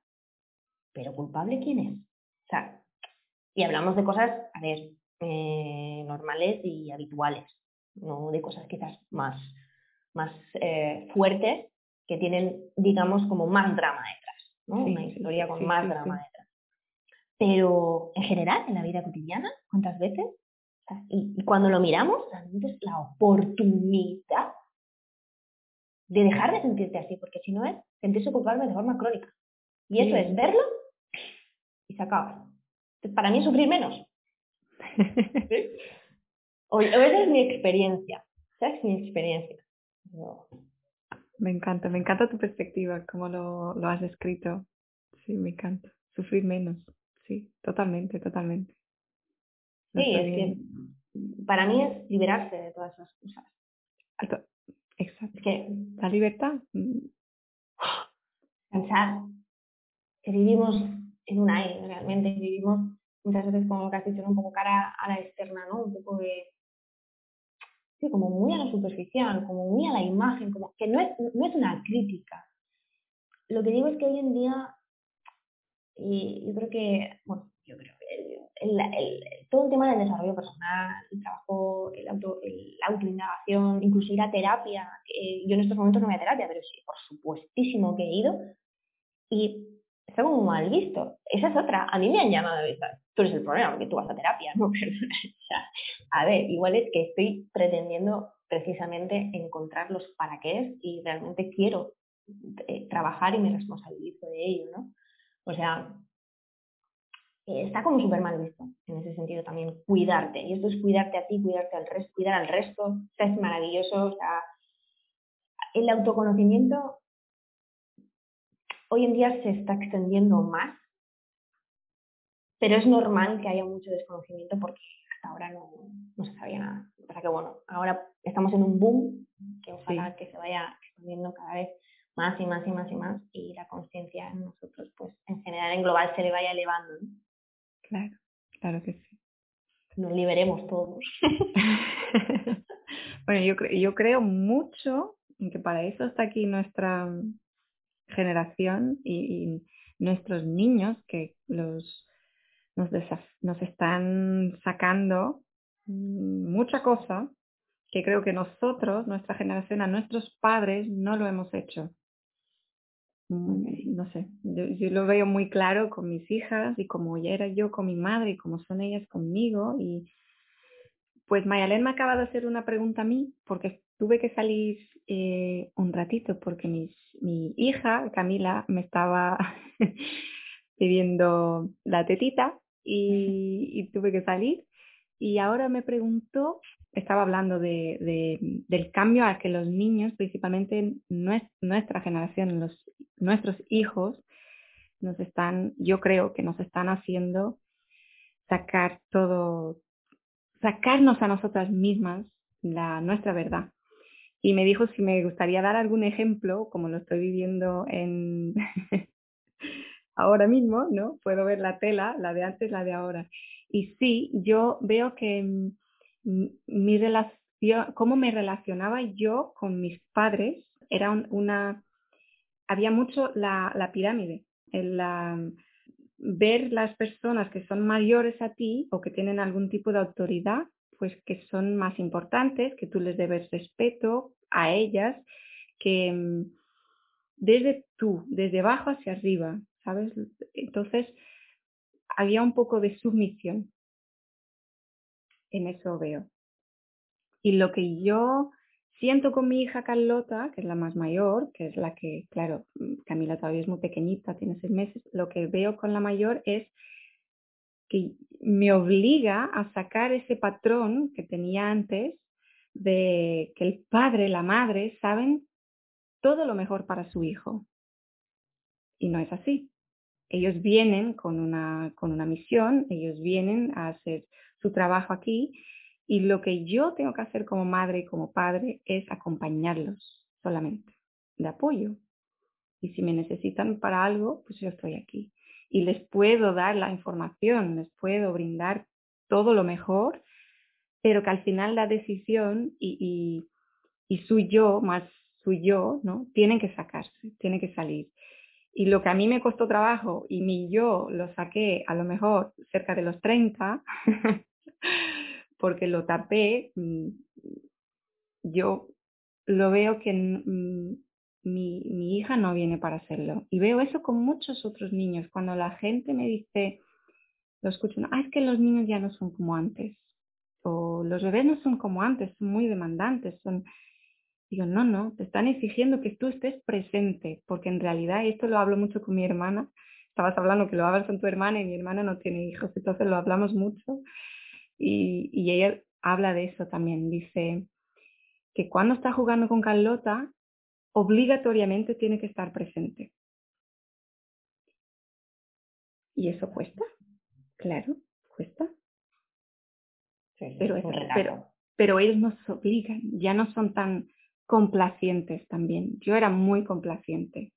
Speaker 2: pero culpable quién es? O sea, y hablamos de cosas, a ver, eh, normales y habituales, no de cosas quizás más, más eh, fuertes que tienen, digamos, como más drama una historia con más drama detrás. Pero en general, en la vida cotidiana, ¿cuántas veces? y, cuando lo miramos, realmente es la oportunidad de dejar de sentirte así, porque si no es sentirse culpable de forma crónica. Y eso es verlo y se acaba. para mí es sufrir menos. o, esa es mi experiencia. Esa es mi experiencia.
Speaker 1: Me encanta, me encanta tu perspectiva, como lo, lo has escrito. Sí, me encanta. Sufrir menos. Sí, totalmente, totalmente.
Speaker 2: sí, es que para mí es liberarse de todas esas cosas.
Speaker 1: Exacto. que la libertad. Mm.
Speaker 2: Pensar que vivimos en un aire, realmente vivimos muchas veces como lo que has dicho, un poco cara a la externa, ¿no? Un poco de sí, como muy a la superficial, como muy a la imagen, como que no es, no es una crítica. Lo que digo es que hoy en día, y yo creo que, bueno, yo creo el, el, todo el tema del desarrollo personal, el trabajo, el auto, la autoindagación, incluso ir a terapia, yo en estos momentos no voy a terapia, pero sí, por supuestísimo que he ido, y está como mal visto. Esa es otra. A mí me han llamado a tú eres el problema porque tú vas a terapia, ¿no? a ver, igual es que estoy pretendiendo precisamente encontrar los para qué y realmente quiero eh, trabajar y me responsabilizo de ello, ¿no? O sea, está como súper mal visto en ese sentido también cuidarte. Y esto es cuidarte a ti, cuidarte al resto, cuidar al resto. O sea, es maravilloso. O sea, el autoconocimiento hoy en día se está extendiendo más, pero es normal que haya mucho desconocimiento porque hasta ahora no, no se sabía nada. O sea que bueno, ahora estamos en un boom que ojalá que se vaya extendiendo cada vez más y más y más y más y la conciencia en nosotros, pues en general en global se le vaya elevando.
Speaker 1: Claro, claro que sí.
Speaker 2: Nos liberemos todos.
Speaker 1: bueno, yo, yo creo mucho en que para eso está aquí nuestra generación y, nuestros niños que los nos, nos están sacando mucha cosa que creo que nosotros, nuestra generación, a nuestros padres no lo hemos hecho. No sé, yo, lo veo muy claro con mis hijas y como ya era yo con mi madre y como son ellas conmigo. Y pues Mayalén me acaba de hacer una pregunta a mí porque tuve que salir eh, un ratito porque mis, mi hija, Camila, me estaba pidiendo la tetita y, tuve que salir. Y ahora me preguntó, estaba hablando de, de, del cambio a que los niños, principalmente nuestra generación, los, nuestros hijos, nos están, yo creo que nos están haciendo sacar todo, sacarnos a nosotras mismas la, nuestra verdad y me dijo si me gustaría dar algún ejemplo, como lo estoy viviendo en ahora mismo, ¿no? Puedo ver la tela, la de antes, la de ahora. Y sí, yo veo que mi relación, cómo me relacionaba yo con mis padres, era una, había mucho la, pirámide, el, la, ver las personas que son mayores a ti o que tienen algún tipo de autoridad, pues que son más importantes, que tú les debes respeto, a ellas que mm, desde tú, desde abajo hacia arriba, ¿sabes? Entonces, había un poco de sumisión. En eso veo. Y lo que yo siento con mi hija Carlota, que es la más mayor, que es la que, claro, Camila todavía es muy pequeñita, tiene seis meses, lo que veo con la mayor es que me obliga a sacar ese patrón que tenía antes de que el padre, la madre saben todo lo mejor para su hijo. Y no es así. Ellos vienen con una, con una misión, ellos vienen a hacer su trabajo aquí y lo que yo tengo que hacer como madre y como padre es acompañarlos solamente, de apoyo. Y si me necesitan para algo, pues yo estoy aquí. Y les puedo dar la información, les puedo brindar todo lo mejor, pero que al final la decisión y, y, su yo, más su yo, ¿no? Tienen que sacarse, tiene que salir. Y lo que a mí me costó trabajo y mi yo lo saqué a lo mejor cerca de los 30, porque lo tapé, mm, yo lo veo que mm, mi, mi, hija no viene para hacerlo. Y veo eso con muchos otros niños. Cuando la gente me dice, lo escucho, ah, es que los niños ya no son como antes. O los bebés no son como antes, son muy demandantes. Son... Digo, no, no, te están exigiendo que tú estés presente, porque en realidad, y esto lo hablo mucho con mi hermana, estabas hablando que lo hablas con tu hermana y mi hermana no tiene hijos, entonces lo hablamos mucho. Y, y ella habla de eso también. Dice que cuando está jugando con Carlota, obligatoriamente tiene que estar presente. Y eso cuesta, claro, cuesta. pero, pero, pero ellos nos obligan, ya no son tan complacientes también. Yo era muy complaciente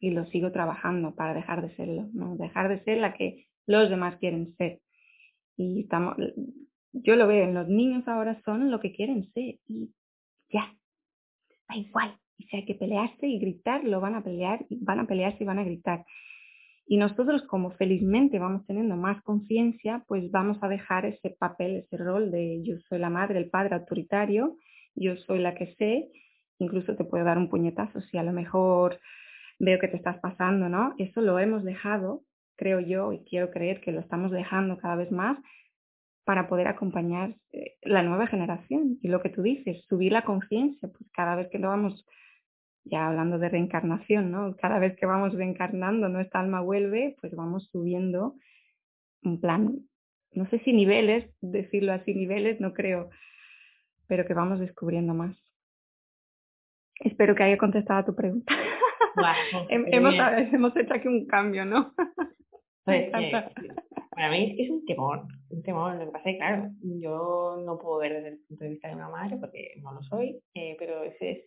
Speaker 1: y lo sigo trabajando para dejar de serlo, ¿no? Dejar de ser la que los demás quieren ser. Y estamos, yo lo veo, los niños ahora son lo que quieren ser y ya, da igual. Si hay que pelearse y gritar, lo van a pelear, van a pelearse y van a gritar. Y nosotros como felizmente vamos teniendo más conciencia, pues vamos a dejar ese papel, ese rol de yo soy la madre, el padre autoritario, yo soy la que sé, incluso te puedo dar un puñetazo si a lo mejor veo que te estás pasando, ¿no? Eso lo hemos dejado creo yo, y quiero creer que lo estamos dejando cada vez más para poder acompañar eh, la nueva generación. Y lo que tú dices, subir la conciencia, pues cada vez que lo vamos, ya hablando de reencarnación, ¿no? Cada vez que vamos reencarnando, nuestra alma vuelve, pues vamos subiendo un plan, no sé si niveles, decirlo así, niveles, no creo, pero que vamos descubriendo más. Espero que haya contestado a tu pregunta. hemos, hemos hecho aquí un cambio, ¿no?
Speaker 2: Pues, para mí es un temor, un temor. Lo que pasa es que, claro, yo no puedo ver desde el punto de vista de una madre porque no lo soy, eh, pero ese es,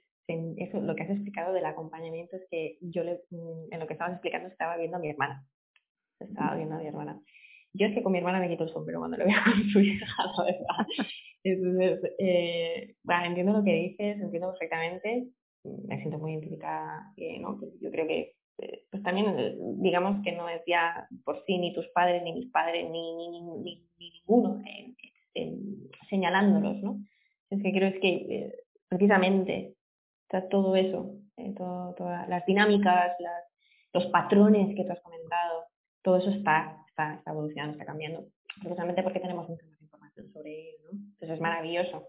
Speaker 2: eso, lo que has explicado del acompañamiento es que yo le, mm, en lo que estabas explicando estaba viendo a mi hermana. Estaba viendo a mi hermana. Yo es que con mi hermana me quito el sombrero cuando lo veo con su hija, la verdad. Entonces, eh, entiendo lo que dices, entiendo perfectamente, me siento muy identificada, eh, ¿no? yo creo que eh, pues también eh, digamos que no es ya por sí ni tus padres, ni mis padres, ni, ni, ni, ninguno señalándolos, ¿no? Es que creo es que precisamente está todo eso, todas las dinámicas, los patrones que tú has comentado, todo eso está, está, está evolucionando, está cambiando, precisamente porque tenemos mucha más sobre ello, ¿no? Entonces es maravilloso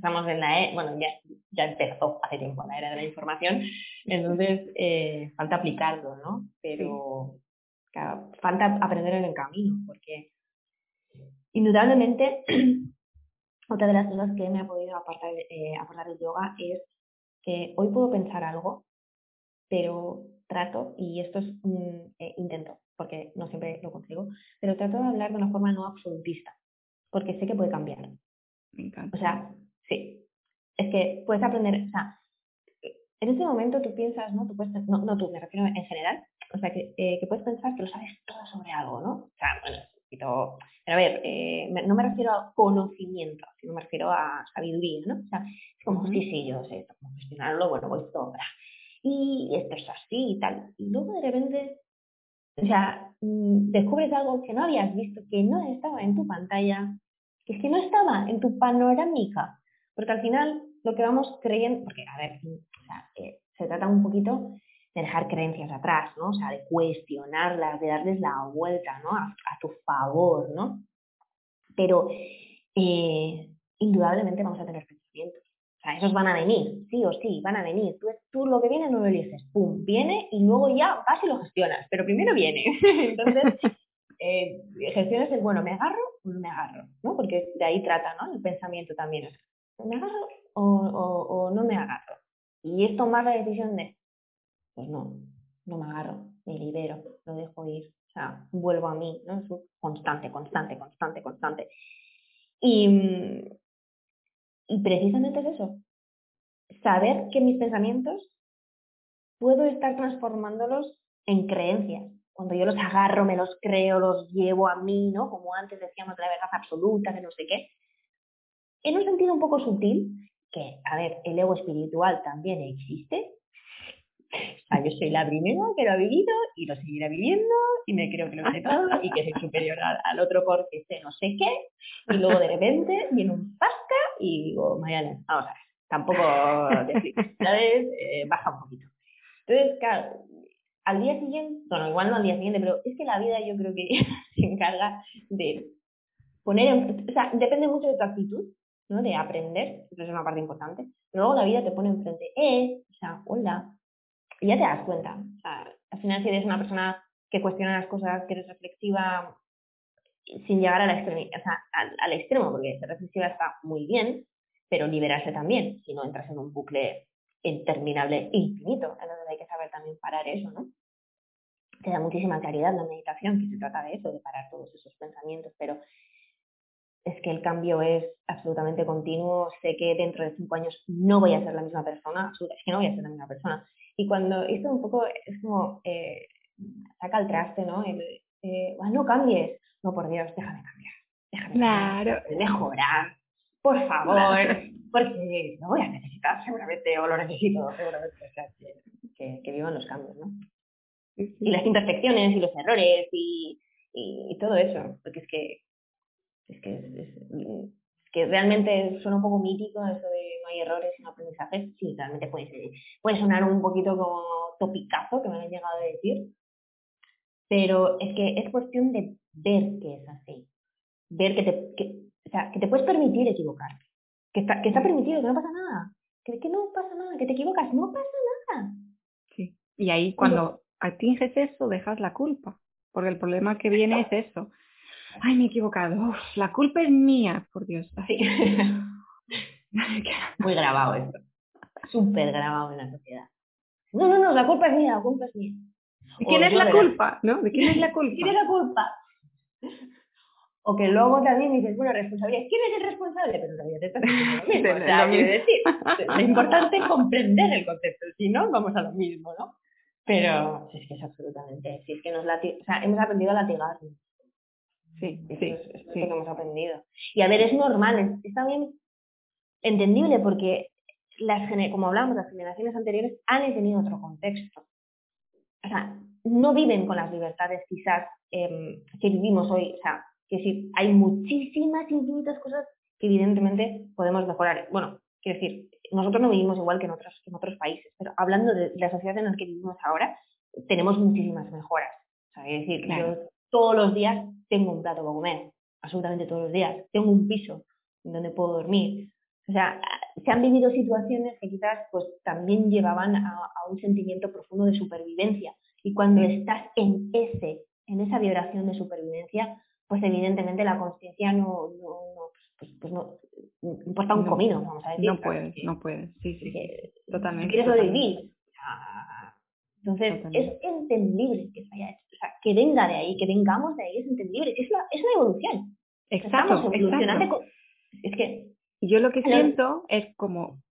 Speaker 2: estamos en la, e, bueno, ya, ya empezó hace tiempo la era de la información, entonces eh, falta aplicarlo, ¿no? Pero falta aprender en el camino, porque indudablemente otra de las cosas que me ha podido apartar, eh, aportar el yoga es que hoy puedo pensar algo, pero trato, y esto es un eh, intento, porque no siempre lo consigo, pero trato de hablar de una forma no absolutista, porque sé que puede cambiar. O sea, Sí, es que puedes aprender, o sea, en ese momento tú piensas, ¿no? Tú puedes, no, no tú, me refiero en general, o sea, que, eh, que puedes pensar que lo sabes todo sobre algo, ¿no? O sea, bueno, pero a ver, eh, no me refiero a conocimiento, sino me refiero a sabiduría, ¿no? O sea, es como, sí, sí, yo sé cómo gestionarlo, bueno, voy sobra. Y esto es así y tal. Y luego de repente, o sea, mm, descubres algo que no habías visto, que no estaba en tu pantalla, que es que no estaba en tu panorámica. Porque al final lo que vamos creyendo, porque a ver, eh, se trata un poquito de dejar creencias atrás, ¿no? O sea, de cuestionarlas, de darles la vuelta, ¿no? A, tu favor, ¿no? Pero eh, indudablemente vamos a tener pensamientos. Esos van a venir, sí o sí, van a venir. Tú, tú lo que viene no lo eliges, pum, viene y luego ya vas y lo gestionas, pero primero viene. Entonces, eh, gestiones el, bueno, ¿me agarro o no me agarro? ¿no? Porque de ahí trata, ¿no? El pensamiento también ¿me agarro o, no me agarro? Y es tomar la decisión de, pues no, no me agarro, me libero, lo dejo ir, o sea, vuelvo a mí, ¿no? Es constante, constante, constante, constante. Y, y precisamente es eso, saber que mis pensamientos puedo estar transformándolos en creencias. Cuando yo los agarro, me los creo, los llevo a mí, ¿no? Como antes decíamos de la verdad absoluta, de no sé qué. En un sentido un poco sutil, que, a ver, el ego espiritual también existe. Yo soy la primera que lo ha vivido y lo seguirá viviendo y me creo que lo sé todo y que soy superior al, otro porque sé no sé qué. Y luego de repente viene un pasca y digo, Mayalen, vamos a ver, tampoco ¿sabes? Eh, baja un poquito. Entonces, claro, al día siguiente, bueno, igual no al día siguiente, pero es que la vida yo creo que se encarga de poner, en, o sea, depende mucho de tu actitud, ¿no? De aprender, eso es una parte importante, pero luego la vida te pone enfrente, eh, o sea, hola, y ya te das cuenta. O sea, al final si eres una persona que cuestiona las cosas, que eres reflexiva, sin llegar a la o sea, al, extremo, porque ser reflexiva está muy bien, pero liberarse también, si no entras en un bucle interminable infinito, entonces hay que saber también parar eso, ¿no? Te da muchísima claridad la meditación, que se trata de eso, de parar todos esos pensamientos, pero es que el cambio es absolutamente continuo, sé que dentro de cinco años no voy a ser la misma persona, es que no voy a ser la misma persona. Y cuando esto un poco es como, eh, saca el traste, ¿no? El, eh, ah, no cambies, no, por Dios, déjame cambiar. Déjame
Speaker 1: claro.
Speaker 2: mejorar, por favor, porque no voy a necesitar seguramente, o lo necesito seguramente, o sea, que, que, vivan los cambios, ¿no? Y las imperfecciones y los errores y, y, todo eso, porque es que es que es, que realmente suena un poco mítico eso de no hay errores sino aprendizajes, sí, realmente puede ser, puede sonar un poquito como topicazo que me han llegado a decir, pero es que es cuestión de ver que es así. Ver que te, que, o sea, que te puedes permitir equivocarte. Que está, que está permitido, que no pasa nada. Que, que no pasa nada, que te equivocas, no pasa nada.
Speaker 1: Sí. Y ahí cuando atinges eso, dejas la culpa. Porque el problema que viene es eso. Ay, me he equivocado. la culpa es mía, por Dios.
Speaker 2: Sí. Muy grabado esto. Súper grabado en la sociedad. No, no, no, la culpa es mía, la culpa es mía.
Speaker 1: ¿De quién es la culpa? ¿No? ¿De quién es la culpa?
Speaker 2: ¿Quién es la culpa? O que luego también dices, bueno, responsabilidad. ¿Quién es el responsable? Pero en realidad te estás diciendo lo o sea, decir, lo importante es comprender el concepto. Si no, vamos a lo mismo, ¿no? Pero si es que es absolutamente, si es que nos lati o sea, hemos aprendido a latigarnos.
Speaker 1: Sí,
Speaker 2: sí,
Speaker 1: sí,
Speaker 2: es, lo que hemos aprendido. Y a ver, es normal, es, es también entendible porque las como hablamos, las generaciones anteriores han tenido otro contexto o sea, no viven con las libertades quizás em, que vivimos hoy. O sea, que decir, hay muchísimas, infinitas cosas que evidentemente podemos mejorar. Bueno, quiero decir, nosotros no vivimos igual que en otros, en otros países, pero hablando de la sociedad en la que vivimos ahora, tenemos muchísimas mejoras. O sea, es decir, yo todos los días tengo un plato para comer, absolutamente todos los días. Tengo un piso donde puedo dormir. O sea, se han vivido situaciones que quizás pues también llevaban a, un sentimiento profundo de supervivencia. Y cuando estás en ese, en esa vibración de supervivencia, pues evidentemente la conciencia no, no, pues, pues, no importa un comino, vamos a decir.
Speaker 1: No puedes, no puedes, sí, sí, totalmente.
Speaker 2: Quieres sobrevivir. Entonces, es entendible que se haya hecho, o sea, que venga de ahí, que vengamos de ahí, es entendible, es, la, es una evolución.
Speaker 1: Exacto, Estamos evolucionando.
Speaker 2: Es que
Speaker 1: yo lo que siento es como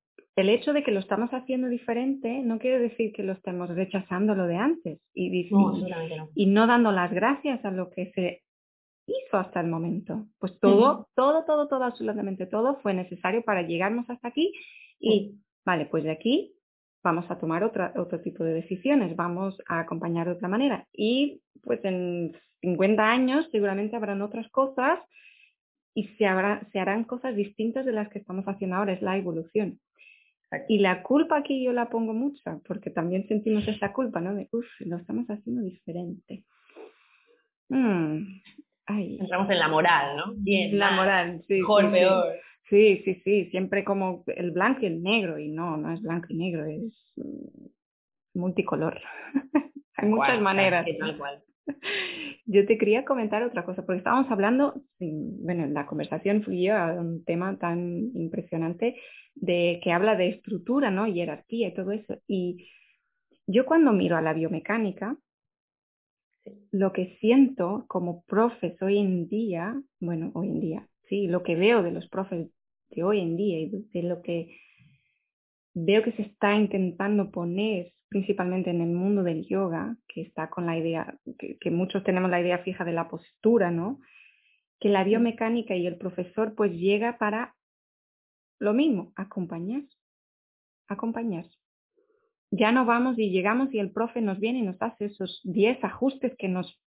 Speaker 1: el hecho de que lo estamos haciendo diferente no quiere decir que lo estemos rechazando lo de antes y,
Speaker 2: no,
Speaker 1: y no dando las gracias a lo que se hizo hasta el momento. Pues todo, todo, todo, todo, absolutamente todo fue necesario para llegarnos hasta aquí y, vale, pues de aquí vamos a tomar otra, otro tipo de decisiones, vamos a acompañar de otra manera. Y pues en 50 años seguramente habrán otras cosas y se, habrá, se harán cosas distintas de las que estamos haciendo ahora, es la evolución. Y la culpa aquí yo la pongo mucha, porque también sentimos esa culpa, ¿no? De, uff, lo estamos haciendo diferente. Mm,
Speaker 2: Entramos en la moral, ¿no?
Speaker 1: Bien. La moral, sí.
Speaker 2: Mejor, peor.
Speaker 1: Sí. sí, sí, siempre como el blanco y el negro, y no, no es blanco y negro, es mm, multicolor. Hay muchas maneras.
Speaker 2: Tal cual.
Speaker 1: Yo te quería comentar otra cosa, porque estábamos hablando, bueno, la conversación fluyó a un tema tan impresionante de que habla de estructura, ¿no? Jerarquía y todo eso. Y yo cuando miro a la biomecánica, lo que siento como profes hoy en día, bueno, hoy en día, sí, lo que veo de los profes de hoy en día y de lo que veo que se está intentando poner principalmente en el mundo del yoga, que está con la idea, que, muchos tenemos la idea fija de la postura, ¿no? Que la biomecánica y el profesor pues llega para lo mismo, acompañar, acompañar. Ya no vamos y llegamos y el profe nos viene y nos hace esos 10 ajustes que nos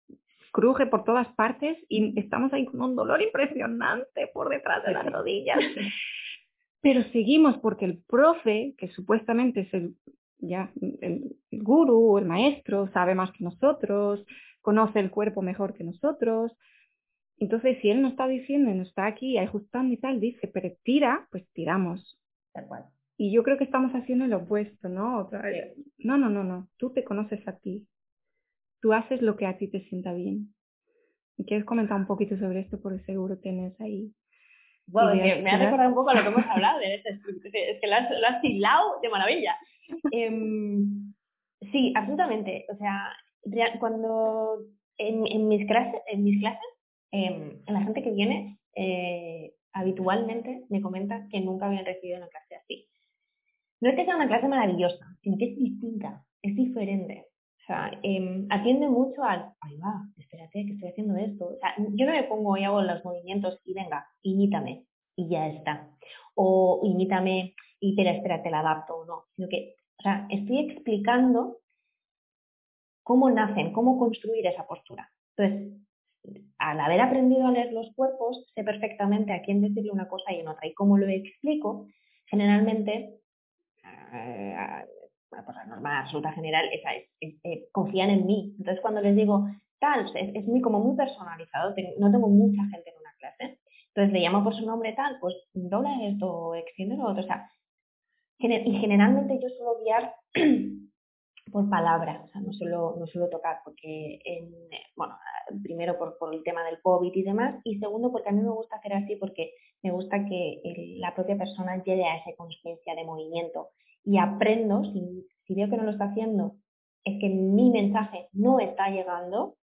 Speaker 1: cruje por todas partes y estamos ahí con un dolor impresionante por detrás de las rodillas. Pero seguimos porque el profe, que supuestamente es el, ya el, el gurú, el maestro, sabe más que nosotros, conoce el cuerpo mejor que nosotros. Entonces, si él nos está diciendo y nos está aquí ajustando y tal, dice, pero tira, pues tiramos. Y yo creo que estamos haciendo lo opuesto, ¿no? No, no, no, no. Tú te conoces a ti. Tú haces lo que a ti te sienta bien. ¿Quieres comentar un poquito sobre esto? Porque seguro tienes ahí
Speaker 2: bueno, me, ha recordado un poco a lo que hemos hablado, es que lo has, lo has hilado de maravilla. Em, sí, absolutamente. O sea, cuando en, mis clases, en mis clases, em, la gente que viene eh, habitualmente me comenta que nunca habían recibido una clase así. No es que sea una clase maravillosa, sino que es distinta, es diferente. O sea, eh, atiende mucho al, ahí va, espérate, que estoy haciendo esto. O sea, yo no me pongo y hago los movimientos y venga, imítame y ya está. O imítame y pero espérate, la adapto o no. Sino que o sea, estoy explicando cómo nacen, cómo construir esa postura. Entonces, al haber aprendido a leer los cuerpos, sé perfectamente a quién decirle una cosa y en otra. Y como lo explico, generalmente, eh, por la norma absoluta general, es, eh, confían en mí. Entonces, cuando les digo tal, es, es muy, como muy personalizado, no tengo mucha gente en una clase. Entonces, le llamo por su nombre tal, pues dobla esto, extiende lo otro. O sea, y generalmente yo suelo guiar por palabra, o sea, no suelo, no suelo tocar, porque, en, bueno, primero por, por, el tema del COVID y demás, y segundo porque a mí me gusta hacer así porque me gusta que la propia persona llegue a esa conciencia de movimiento y aprendo, si, si, veo que no lo está haciendo, es que mi mensaje no está llegando,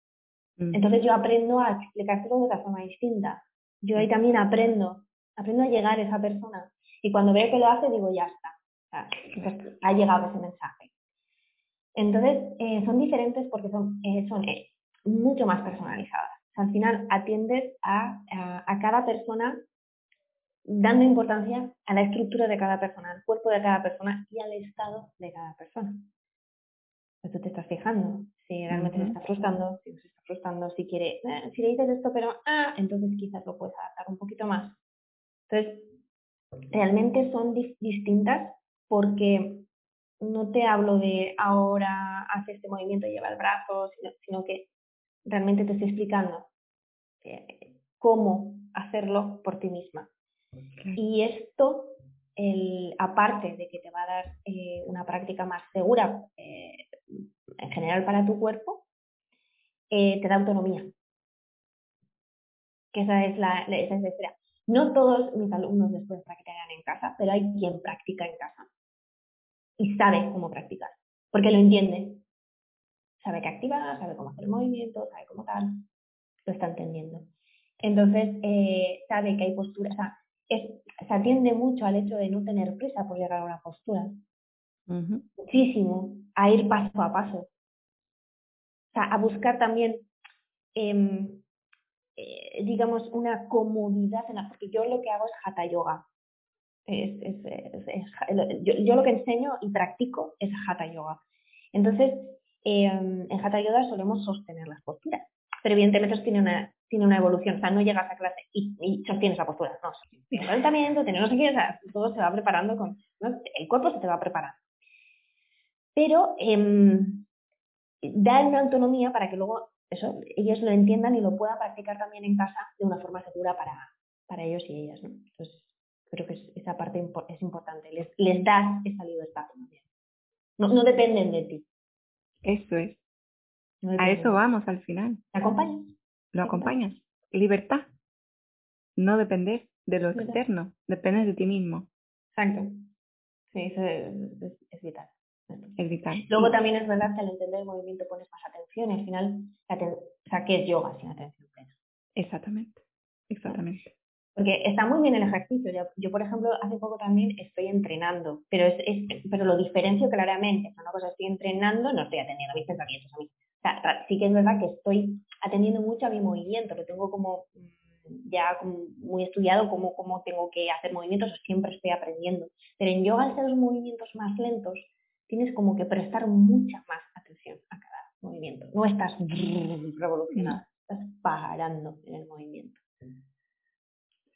Speaker 2: entonces yo aprendo a explicárselo de otra forma distinta. Yo ahí también aprendo, aprendo a llegar a esa persona. Y cuando veo que lo hace, digo, ya está, ha llegado ese mensaje. Entonces, eh, son diferentes porque son, eh, son eh, mucho más personalizadas. al final atiendes a, a, cada persona dando importancia a la estructura de cada persona, al cuerpo de cada persona y al estado de cada persona. Entonces tú te estás fijando si realmente se está frustrando, si se está frustrando, si quiere, si le dices esto, pero ah, entonces quizás lo puedes adaptar un poquito más. Entonces, realmente son distintas porque no te hablo de ahora hace este movimiento y lleva el brazo, sino, que realmente te estoy explicando eh, cómo hacerlo por ti misma. Y esto, el, aparte de que te va a dar eh, una práctica más segura eh, en general para tu cuerpo, te da autonomía. Que esa es la, esa es la No todos mis alumnos después practican en casa, pero hay quien practica en casa y sabe cómo practicar, porque lo entiende. Sabe qué activar, sabe cómo hacer el movimiento, sabe cómo tal, lo está entendiendo. Entonces, eh, sabe que hay posturas, o sea, se atiende mucho al hecho de no tener prisa por llegar a una postura. Muchísimo, a ir paso a paso. O sea, a buscar también, em, eh, digamos, una comodidad en la, porque yo lo que hago es hatha yoga. Es, yo, lo que enseño y practico es Hatha Yoga. Entonces, em, en Hatha Yoga solemos sostener las posturas, pero evidentemente tiene una, tiene una evolución, o sea, no llegas a clase y, y sostienes la postura, no, tienes calentamiento, tienes no sé qué, o sea, todo se va preparando con, el cuerpo se te va preparando. Pero eh, da una autonomía para que luego eso, ellos lo entiendan y lo puedan practicar también en casa de una forma segura para, para ellos y ellas, ¿no? Creo que esa parte es importante, les, les das esa libertad también. No, no dependen de ti.
Speaker 1: Eso es. a eso vamos al final.
Speaker 2: ¿Te acompañas?
Speaker 1: Lo acompañas. Libertad. No depender de lo externo, dependes de ti mismo.
Speaker 2: Exacto. Sí, eso es, vital.
Speaker 1: Es vital.
Speaker 2: Luego también es verdad que al entender el movimiento pones más atención y al final, o sea, ¿qué es yoga sin atención plena?
Speaker 1: Exactamente, exactamente.
Speaker 2: Porque está muy bien el ejercicio. Yo, por ejemplo, hace poco también estoy entrenando, pero es, pero lo diferencio claramente. Sea, una cosa estoy entrenando, no estoy atendiendo a mis pensamientos. A mí. O sea, sí que es verdad que estoy atendiendo mucho a mi movimiento, lo tengo como mm, ya muy estudiado cómo, cómo tengo que hacer movimientos, siempre estoy aprendiendo. Pero en yoga, al ser los movimientos más lentos, tienes como que prestar mucha más atención a cada movimiento. No estás revolucionando, estás parando en el movimiento.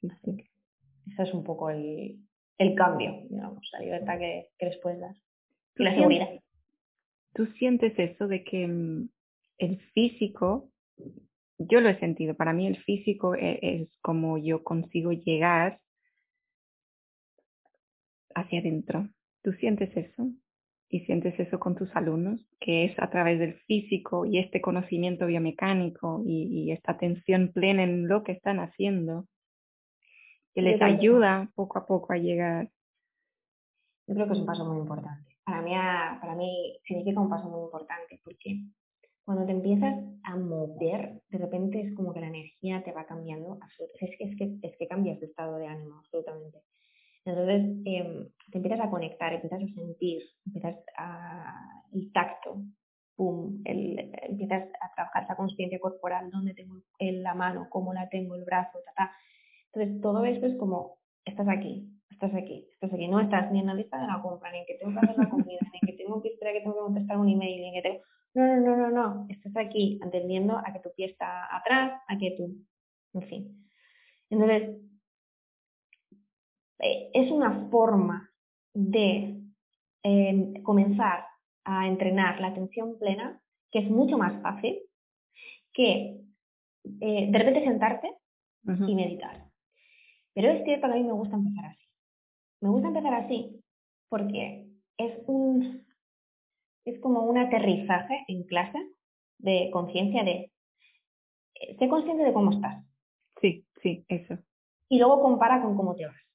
Speaker 2: Así que eso es un poco el, el cambio, digamos, la libertad que, que les puedes dar. Y la seguridad.
Speaker 1: ¿Tú sientes eso de que mm, el físico, yo lo he sentido, para mí el físico es, es como yo consigo llegar hacia adentro. ¿Tú sientes eso? y sientes eso con tus alumnos, que es a través del físico y este conocimiento biomecánico y, esta atención plena en lo que están haciendo, que les ayuda poco a poco a llegar.
Speaker 2: Yo creo que es un paso muy importante. Para mí, para mí significa un paso muy importante porque cuando te empiezas a mover, de repente es como que la energía te va cambiando. Es que, es que, es que cambias de estado de ánimo, absolutamente. Entonces em, te empiezas a conectar, empiezas a sentir, empiezas a el tacto, pum, el, empiezas a trabajar esa conciencia corporal, dónde tengo la mano, cómo la tengo, el brazo, ta, Entonces todo esto es como, estás aquí, estás aquí, estás aquí, no estás ni en la lista de la compra, ni en que tengo que hacer la comida, ni en que tengo que esperar que tengo que contestar un email, ni en que tengo... No, no, no, no, no, estás aquí atendiendo a que tu pie está atrás, a que tú, en fin. Entonces, eh, es una forma de em, comenzar a entrenar la atención plena que es mucho más fácil que eh, de repente sentarte y meditar. Pero es cierto que a mí me gusta empezar así. Me gusta empezar así porque es un es como un aterrizaje en clase de conciencia de eh, sé consciente de cómo estás.
Speaker 1: Sí, sí, eso.
Speaker 2: Y luego compara con cómo te vas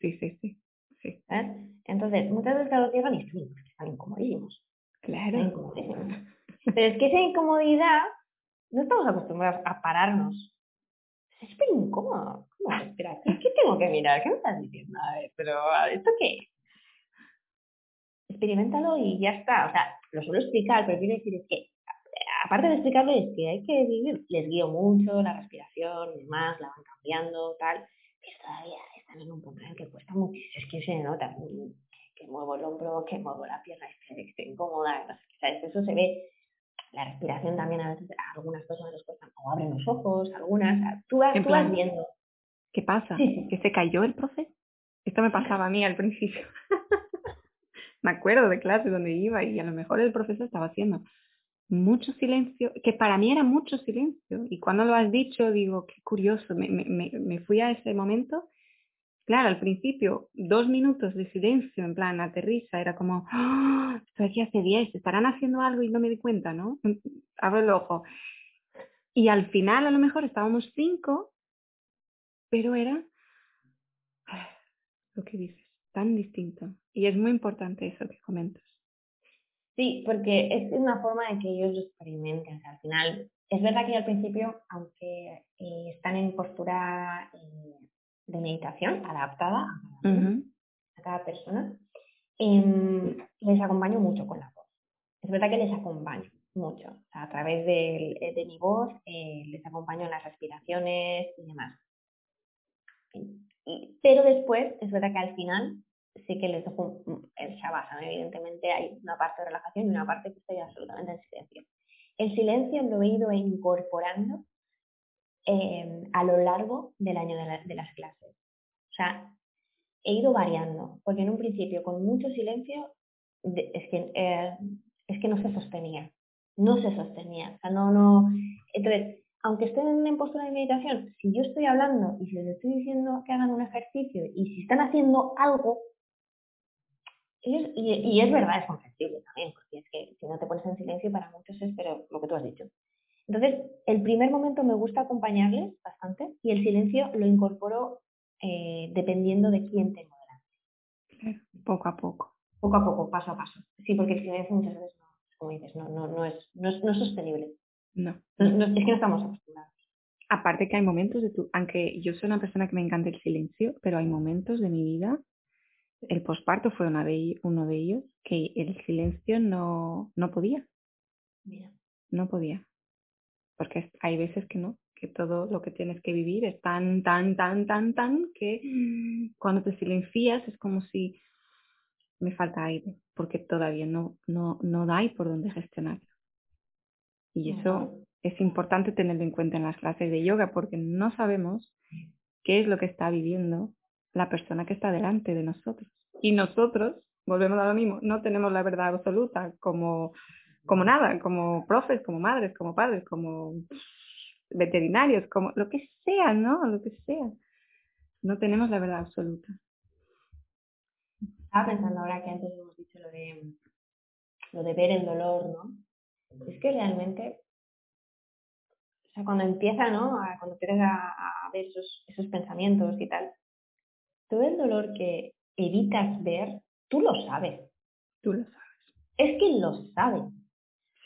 Speaker 1: sí, sí, sí. sí.
Speaker 2: ¿Eh? Entonces, muchas veces los llegan y están incomodísimos.
Speaker 1: Claro.
Speaker 2: Pero es que esa incomodidad, no estamos acostumbrados a pararnos. Es súper incómodo. ¿Cómo? Espera, ¿qué tengo que mirar? ¿Qué me estás diciendo? A ver, pero ¿esto qué es? Experimentalo y ya está. O sea, lo suelo explicar, pero quiero decir es que, aparte de explicarlo, es que hay que vivir. Les guío mucho la respiración y demás, la van cambiando, tal. Pero todavía están en un punto en que cuesta muchísimo, es que se nota que, muevo el hombro, que muevo la pierna, que estoy incómoda, no sé, ¿sabes? Eso se ve. La respiración también a veces a algunas personas les cuesta, o abren los ojos, algunas, tú vas, tú vas viendo.
Speaker 1: ¿Qué pasa? ¿Que se cayó el profe? Esto me pasaba a mí al principio. me acuerdo de clases donde iba y a lo mejor el profesor estaba haciendo mucho silencio, que para mí era mucho silencio. Y cuando lo has dicho, digo, qué curioso, me, me, me fui a ese momento Claro, al principio, dos minutos de silencio, en plan, aterriza, era como, ¡Oh! estoy aquí hace diez, estarán haciendo algo y no me di cuenta, ¿no? Abro el ojo. Y al final, a lo mejor, estábamos cinco, pero era lo que dices, tan distinto. Y es muy importante eso que comentas.
Speaker 2: Sí, porque es una forma de que ellos lo experimenten. al final, es verdad que al principio, aunque eh, están en postura eh, de meditación adaptada a cada, persona. Em, les acompaño mucho con la voz. Es verdad que les acompaño mucho. a través de, de mi voz eh, les acompaño en las respiraciones y demás. pero después, es verdad que al final sí que les dejo shavasana. Evidentemente hay una parte de relajación y una parte que estoy absolutamente en silencio. El silencio lo he ido incorporando Em, a lo largo del año de, las clases. O sea, he ido variando, porque en un principio con mucho silencio es, que, eh, es que no se sostenía. no se sostenía. O sea, no, no. Entonces, aunque estén en postura de meditación, si yo estoy hablando y si les estoy diciendo que hagan un ejercicio y si están haciendo algo, y, es verdad, es comprensible también, porque es que si no te pones en silencio para muchos es pero lo que tú has dicho. Entonces, el primer momento me gusta acompañarles bastante y el silencio lo incorporo eh, dependiendo de quién tengo
Speaker 1: delante. Poco a poco.
Speaker 2: Poco a poco, paso a paso. Sí, porque el silencio muchas veces no, como dices, no, no, no, es, no, es, no es sostenible.
Speaker 1: No.
Speaker 2: es que no estamos acostumbrados.
Speaker 1: Aparte que hay momentos de tu, aunque yo soy una persona que me encanta el silencio, pero hay momentos de mi vida, el posparto fue una de, uno de ellos, que el silencio no, no podía.
Speaker 2: Mira.
Speaker 1: No podía. Porque hay veces que no, que todo lo que tienes que vivir es tan, tan, tan, tan, tan, que mm. cuando te silencias es como si me falta aire, porque todavía no, no, no hay por dónde gestionarlo. Y eso es importante tenerlo en cuenta en las clases de yoga, porque no sabemos qué es lo que está viviendo la persona que está delante de nosotros. Y nosotros, volvemos a lo mismo, no tenemos la verdad absoluta como, como nada, como profes, como madres, como padres, como veterinarios, como lo que sea, ¿no? Lo que sea. No tenemos la verdad absoluta.
Speaker 2: Estaba pensando ahora que antes hemos dicho lo de, lo de ver el dolor, ¿no? Es que realmente, o sea, cuando empieza, ¿no? cuando empiezas a, ver esos, esos pensamientos y tal, todo el dolor que evitas ver, tú lo sabes.
Speaker 1: Tú lo sabes.
Speaker 2: Es que lo sabes.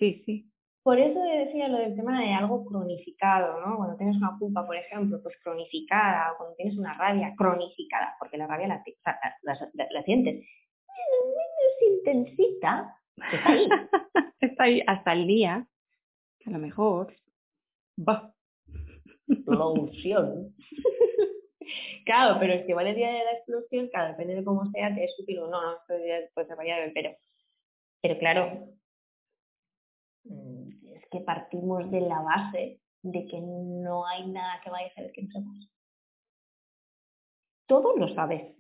Speaker 1: Sí, sí.
Speaker 2: Por eso decía lo del tema de algo cronificado, ¿no? Cuando tienes una culpa, por ejemplo, pues cronificada, o cuando tienes una rabia cronificada, porque la rabia la, la, sientes. Es intensita, está ahí.
Speaker 1: está ahí hasta el día, a lo mejor, va.
Speaker 2: Explosión. claro, pero es que igual el día de la explosión, claro, depende de cómo sea, te es útil o no, no, esto puede ser variable, pero, pero claro, es que partimos de la base de que no hay nada que vaya a hacer que sepas. Todo lo sabes.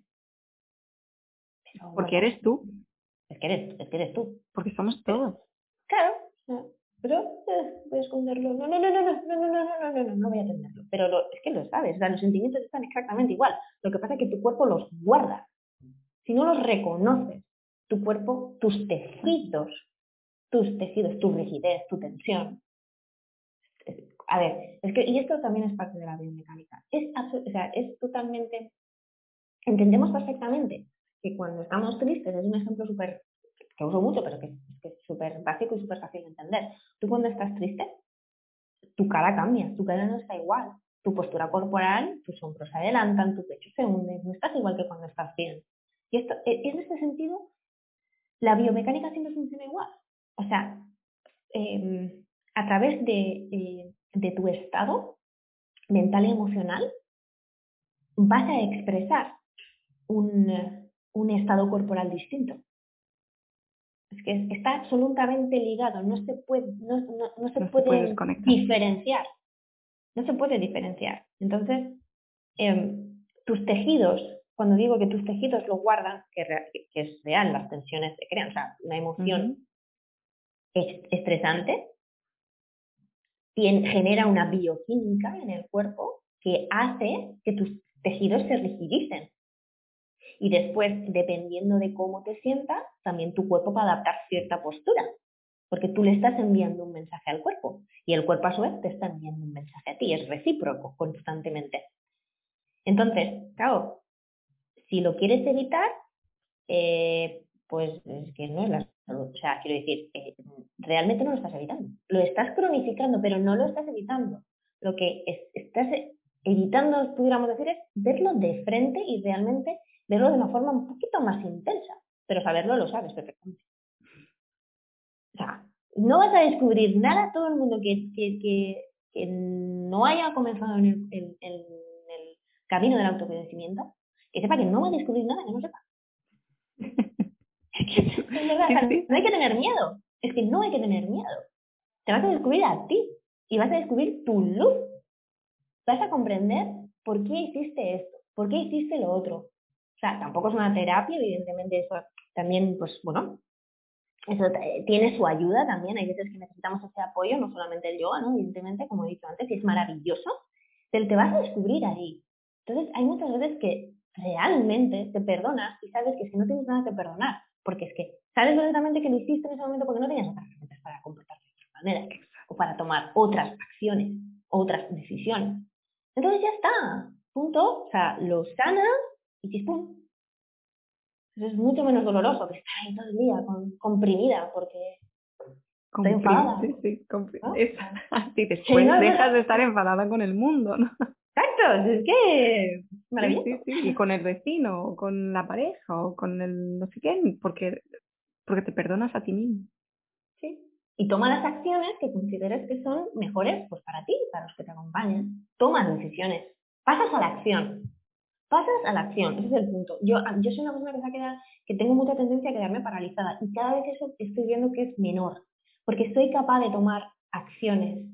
Speaker 1: Porque eres tú.
Speaker 2: Es que eres, es que eres tú.
Speaker 1: Porque somos todos.
Speaker 2: Claro. Pero eh, voy a esconderlo. No, no, no, no, no, no, no, no, no, no, no, no voy a atenderlo. Pero lo, es que lo sabes. O sea, los sentimientos están exactamente igual. Lo que pasa es que tu cuerpo los guarda. Si no los reconoces, tu cuerpo, tus tejidos tus tejidos, tu rigidez, tu tensión. A ver, es que, y esto también es parte de la biomecánica. Es, o sea, es totalmente, entendemos perfectamente que cuando estamos tristes, es un ejemplo súper, que uso mucho, pero que, es súper básico y súper fácil de entender. Tú cuando estás triste, tu cara cambia, tu cara no está igual. Tu postura corporal, tus hombros se adelantan, tu pecho se hunde, no estás igual que cuando estás bien. Y esto, e, en este sentido, la biomecánica siempre funciona igual. O sea, em, a través eh, de, tu estado mental y emocional, vas a expresar un, estado corporal distinto. Es que está absolutamente ligado, no se puede, no, se puede diferenciar. No se puede diferenciar. Entonces, em, tus tejidos, cuando digo que tus tejidos lo guardan, que, es real, las tensiones se crean, o sea, una emoción estresante, genera una bioquímica en el cuerpo que hace que tus tejidos se rigidicen. Y después, dependiendo de cómo te sientas, también tu cuerpo va a adaptar cierta postura, porque tú le estás enviando un mensaje al cuerpo y el cuerpo a su vez te está enviando un mensaje a ti, es recíproco constantemente. Entonces, claro, si lo quieres evitar, eh, pues es que no es la o sea, quiero decir, eh, realmente no lo estás evitando. Lo estás cronificando, pero no lo estás evitando. Lo que estás evitando, pudiéramos decir, es verlo de frente y realmente verlo de una forma un poquito más intensa. Pero saberlo lo sabes perfectamente. O sea, no vas a descubrir nada, todo el mundo que, que, que, no haya comenzado en el, en el camino del autoconocimiento, que sepa que no va a descubrir nada que no sepa. No hay que tener miedo. Es que no hay que tener miedo. Te vas a descubrir a ti y vas a descubrir tu luz. Vas a comprender por qué hiciste esto, por qué hiciste lo otro. O sea, tampoco es una terapia, evidentemente eso también, pues bueno, eso tiene su ayuda también, hay veces que necesitamos ese apoyo, no solamente el yoga, ¿no? Evidentemente, como he dicho antes, y es maravilloso, pero te vas a descubrir ahí. Entonces, hay muchas veces que realmente te perdonas y sabes que si no tienes nada que perdonar, porque es que sabes perfectamente que lo hiciste en ese momento porque no tenías otras herramientas para comportarte de otra manera o para tomar otras acciones, otras decisiones. Entonces ya está, punto, o sea, lo sanas y chispum. Entonces es mucho menos doloroso que estar ahí todo el día comprimida porque estoy enfadada.
Speaker 1: Sí, sí, después dejas de estar enfadada con el mundo, ¿no?
Speaker 2: Exacto, es que maravilloso.
Speaker 1: Sí, sí, y con el vecino, o con la pareja, o con el no sé quién, porque, porque te perdonas a ti mismo.
Speaker 2: Sí. Y toma las acciones que consideres que son mejores pues para ti, para los que te acompañan. Toma decisiones. Pasas a la acción. Pasas a la acción, ese es el punto. Yo, yo soy una persona que, se quedado, que tengo mucha tendencia a quedarme paralizada y cada vez eso estoy viendo que es menor, porque soy capaz de tomar acciones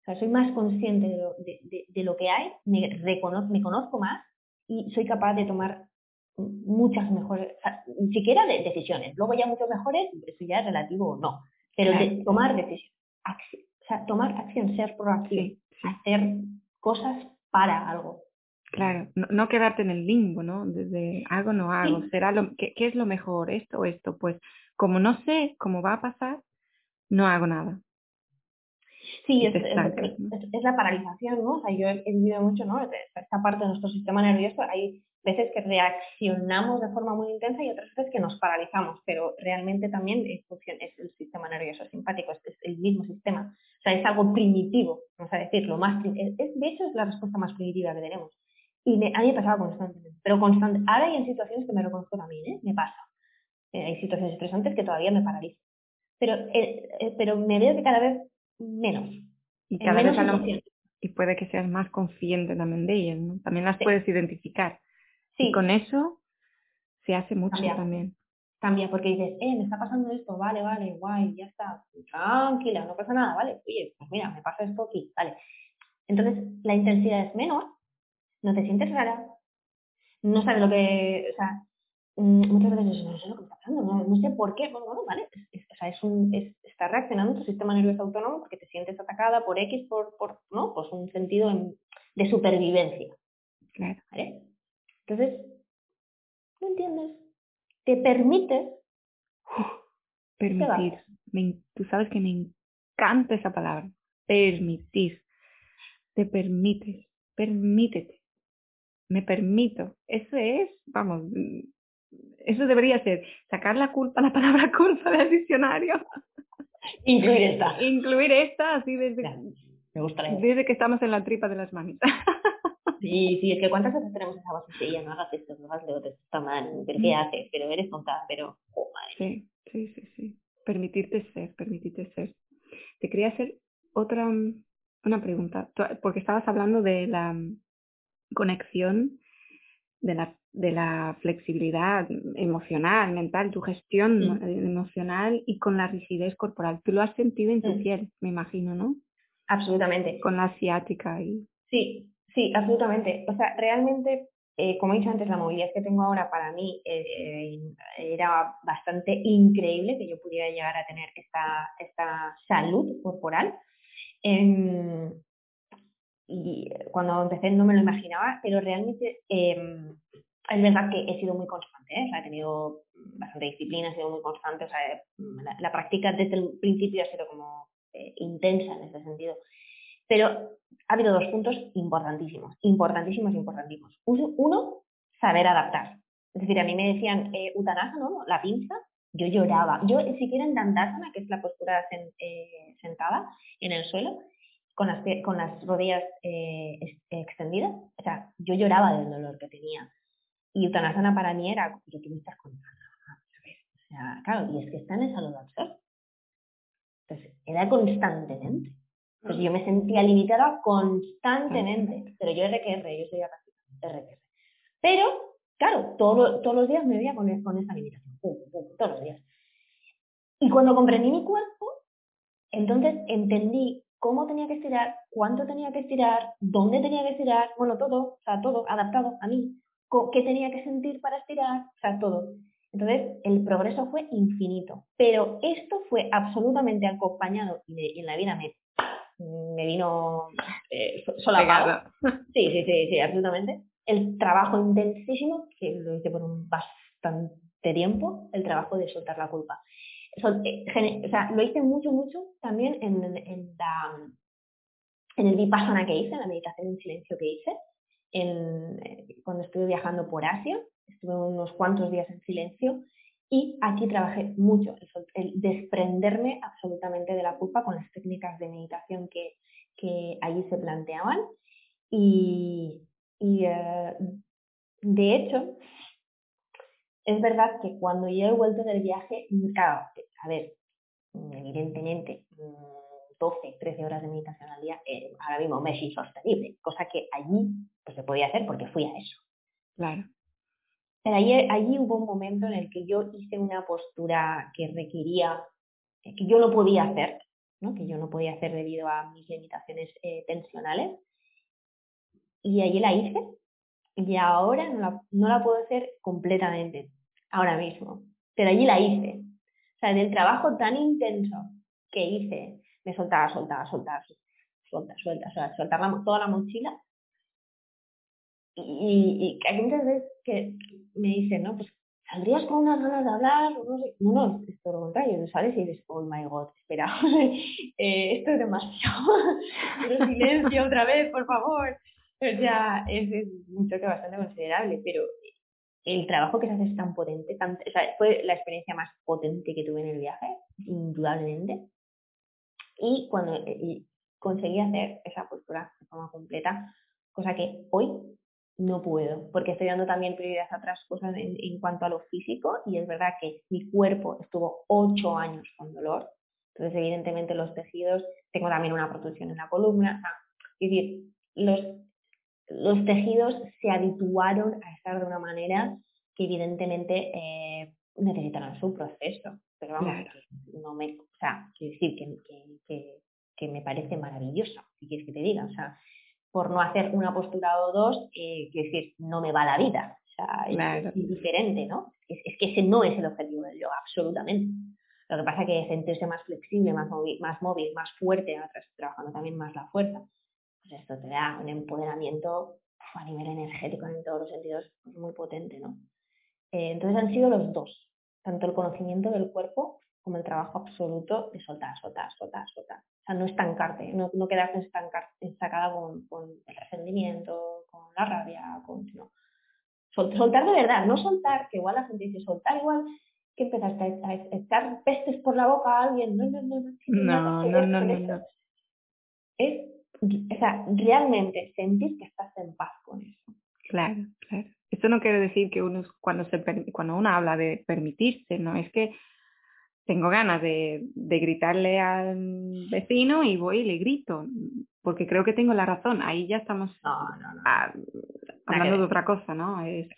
Speaker 2: o sea, soy más consciente de lo, de, lo que hay, me, reconozco, me conozco más y soy capaz de tomar muchas mejores, o siquiera de decisiones. Luego ya muchos mejores, eso ya es relativo o no. Pero de tomar decisiones, o sea, tomar acción, ser proactivo, hacer cosas para algo.
Speaker 1: Claro, no, quedarte en el limbo, ¿no? Desde hago no hago, será lo, ¿qué, ¿qué es lo mejor? Esto o esto. Pues como no sé cómo va a pasar, no hago nada.
Speaker 2: Sí, es, es, la paralización, ¿no? O sea, yo he, vivido mucho, ¿no? Esta parte de nuestro sistema nervioso, hay veces que reaccionamos de forma muy intensa y otras veces que nos paralizamos, pero realmente también es, es el sistema nervioso simpático, es, el mismo sistema. O sea, es algo primitivo, vamos a decir, lo más, es, de hecho es la respuesta más primitiva que tenemos. Y me, a mí me pasaba constantemente, pero constante. Ahora hay en situaciones que me reconozco también, ¿eh? Me pasa. Eh, hay situaciones estresantes que todavía me paralizan. Pero, eh, eh, pero me veo que cada vez menos.
Speaker 1: Y cada vez y puede que seas más consciente también de ellas, ¿no? También las puedes identificar. Sí. Y con eso se hace mucho también.
Speaker 2: Cambia, porque dices, eh, me está pasando esto, vale, vale, guay, ya está, tranquila, no pasa nada, vale, oye, pues mira, me pasa esto aquí, vale. Entonces, la intensidad es menor, no te sientes rara, no sabes lo que, o sea, mm, muchas veces no sé lo que está pasando, no, sé por qué, bueno, bueno, vale, o sea, es un, es, está reaccionando tu sistema nervioso autónomo porque te sientes atacada por X, por, por ¿no? Pues un sentido de supervivencia.
Speaker 1: Claro.
Speaker 2: ¿Vale? Entonces, ¿no entiendes? Te permites
Speaker 1: permitir. tú sabes que me encanta esa palabra. Permitir. Te permites. Permítete. Me permito. Eso es, vamos, eso debería ser sacar la culpa, la palabra culpa del diccionario.
Speaker 2: Incluir esta.
Speaker 1: Incluir esta, así desde,
Speaker 2: me gustaría.
Speaker 1: desde que estamos en la tripa de las manitas.
Speaker 2: Sí, sí, es que cuántas veces tenemos esa de no hagas esto, no hagas lo otro, está mal, pero ¿qué mm. haces? Pero eres tonta, pero, oh,
Speaker 1: Sí, sí, sí, sí. Permitirte ser, permitirte ser. Te quería hacer otra, una pregunta, porque estabas hablando de la conexión de la de la flexibilidad emocional, mental, tu gestión emocional y con la rigidez corporal. Tú lo has sentido en tu piel, me imagino, ¿no?
Speaker 2: Absolutamente.
Speaker 1: Con la asiática y...
Speaker 2: Sí, sí, absolutamente. O sea, realmente, eh, como he dicho antes, la movilidad que tengo ahora para mí eh, era bastante increíble que yo pudiera llegar a tener esta, esta salud corporal. Em, y cuando empecé no me lo imaginaba, pero realmente em, es verdad que he sido muy constante, ¿eh? he tenido bastante disciplina, he sido muy constante, o sea, la, práctica desde el principio ha sido como eh, intensa en ese sentido. Pero ha habido dos puntos importantísimos, importantísimos, importantísimos. Uno, saber adaptar. Es decir, a mí me decían eh, utanasana, ¿no? la pinza, yo lloraba. Yo siquiera en dandasana, que es la postura eh, sentada en el suelo, con las, rodillas extendidas, o sea, yo lloraba del dolor que tenía. Y Utanasana para mí era, ¿pero qué me estás contando? O sea, claro, y es que está en esa salud al Entonces, era constantemente. Entonces yo me sentía limitada constantemente. Pero yo RQR, yo soy RQR. Pero, claro, todos los días me veía con, con esa limitación. todos los días. Y cuando comprendí mi cuerpo, entonces entendí cómo tenía que estirar, cuánto tenía que estirar, dónde tenía que estirar, bueno, todo, o sea, todo adaptado a mí qué tenía que sentir para estirar, o sea, todo. Entonces, el progreso fue infinito, pero esto fue absolutamente acompañado y, en la vida me, me vino eh, solapado. Sí, sí, sí, sí, absolutamente. El trabajo intensísimo, que lo hice por un bastante tiempo, el trabajo de soltar la culpa. Eh, o sea, lo hice mucho, mucho también en, en, la, en el vipassana que hice, en la meditación en silencio que hice, en, eh, cuando estuve viajando por Asia, estuve unos cuantos días en silencio y aquí trabajé mucho el, desprenderme absolutamente de la culpa con las técnicas de meditación que, que allí se planteaban. Y, eh, de hecho, es verdad que cuando yo he vuelto del viaje, claro, a ver, evidentemente, 12, 13 horas de meditación al día, eh, ahora mismo me es insostenible, cosa que allí pues se podía hacer porque fui a eso.
Speaker 1: Claro.
Speaker 2: Pero allí, hubo un momento en el que yo hice una postura que requería, que yo no podía hacer, ¿no? que yo no podía hacer debido a mis limitaciones eh, tensionales. Y allí la hice y ahora no la, no la puedo hacer completamente, ahora mismo. Pero allí la hice. O sea, del trabajo tan intenso que hice, me soltaba, soltaba, soltaba, suelta, suelta, suelta, soltar toda la mochila y, y hay muchas veces que me dicen, ¿no? Pues saldrías con unas ganas de hablar, no. No, no, es todo lo contrario, sales y dices, oh my god, espera, eh, esto es demasiado, silencio otra vez, por favor. O sea, es, un choque bastante considerable, pero el trabajo que se hace es tan potente, fue la experiencia más potente que tuve en el viaje, indudablemente. Y cuando y conseguí hacer esa postura de forma completa, cosa que hoy no puedo, porque estoy dando también prioridad a otras cosas en, cuanto a lo físico y es verdad que mi cuerpo estuvo ocho años con dolor, entonces evidentemente los tejidos, tengo también una protección en la columna, es decir, los, los tejidos se habituaron a estar de una manera que evidentemente eh, necesitarán su proceso, pero vamos, no me, o sea, quiero decir que, que, que me parece maravilloso, si quieres que te diga, o sea, por no hacer una postura o dos, eh, que decir, no me va la vida. O sea, es, diferente, ¿no? Es, que ese no es el objetivo del yoga, absolutamente. Lo que pasa es que sentirse más flexible, más, móvil, más móvil, más fuerte, trabajando también más la fuerza, pues esto te da un empoderamiento a nivel energético en todos los sentidos pues muy potente, ¿no? Eh, entonces han sido los dos, tanto el conocimiento del cuerpo como el trabajo absoluto de soltar, soltar, soltar, soltar. O sea, no estancarte, no, no quedarte estancar, estancada con, con, el resentimiento, con la rabia, con, no. soltar de verdad, no soltar, que igual la gente dice soltar igual que empezaste a, echar pestes por la boca a alguien. No, no, no, no.
Speaker 1: No, no, no, no, no.
Speaker 2: Es, o sea, realmente sentir que estás en paz con eso.
Speaker 1: Claro, claro. Esto no quiere decir que uno cuando se cuando uno habla de permitirse, no es que tengo ganas de, de, gritarle al vecino y voy y le grito, porque creo que tengo la razón. Ahí ya estamos hablando de otra cosa, ¿no? Es,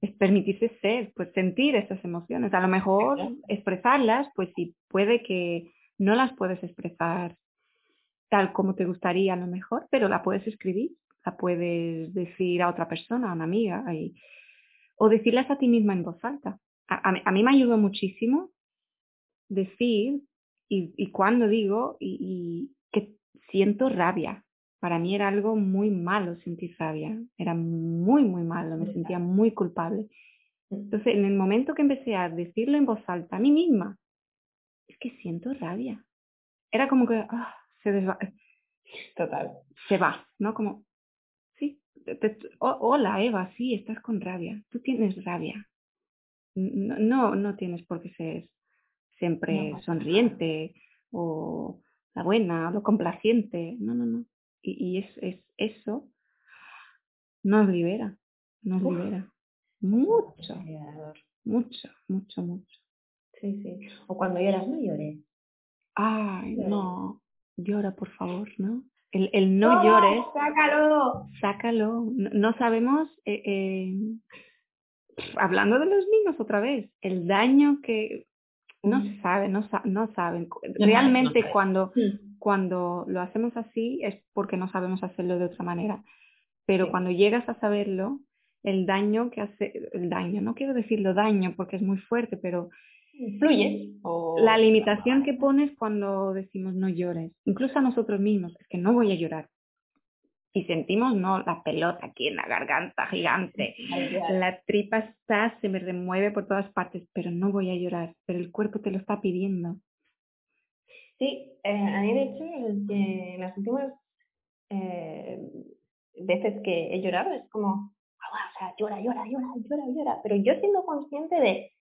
Speaker 1: es permitirse ser, pues sentir esas emociones. A lo mejor expresarlas, pues sí, puede que no las puedes expresar tal como te gustaría a lo mejor, pero la puedes escribir, la puedes decir a otra persona, a una amiga, y, o decirlas a ti misma en voz alta. A, a, a mí me ayudó muchísimo decir y, y cuando digo y, que siento rabia. Para mí era algo muy malo sentir rabia, era muy, muy malo, me sentía muy culpable. Entonces, en el momento que empecé a decirlo en voz alta a mí misma, es que siento rabia. Era como que ah, se desva
Speaker 2: Total.
Speaker 1: Se va, ¿no? Como, sí, hola Eva, sí, estás con rabia, tú tienes rabia. No, no, tienes por qué ser siempre sonriente o la buena, lo complaciente. No, no, no. Y, y es, es, eso nos libera, nos libera. Mucho, mucho, mucho, mucho.
Speaker 2: Sí, sí. O cuando lloras, no llores.
Speaker 1: Ay, no. Llora, por favor, ¿no? El, el no, llores.
Speaker 2: Sácalo.
Speaker 1: Sácalo. No, sabemos, eh, eh, hablando de los niños otra vez, el daño que no se sabe, no, no saben. Realmente cuando, cuando lo hacemos así es porque no sabemos hacerlo de otra manera. Pero cuando llegas a saberlo, el daño que hace, el daño, no quiero decirlo daño porque es muy fuerte, pero
Speaker 2: influye. O...
Speaker 1: La limitación que pones cuando decimos no llores, incluso a nosotros mismos, es que no voy a llorar. Y sentimos, no, la pelota aquí en la garganta gigante, la tripa está, se me remueve por todas partes, pero no voy a llorar, pero el cuerpo te lo está pidiendo.
Speaker 2: Sí, eh, a mí de hecho, en las últimas eh, veces que he llorado es como, o sea, llora, llora, llora, llora, llora, pero yo siendo consciente de,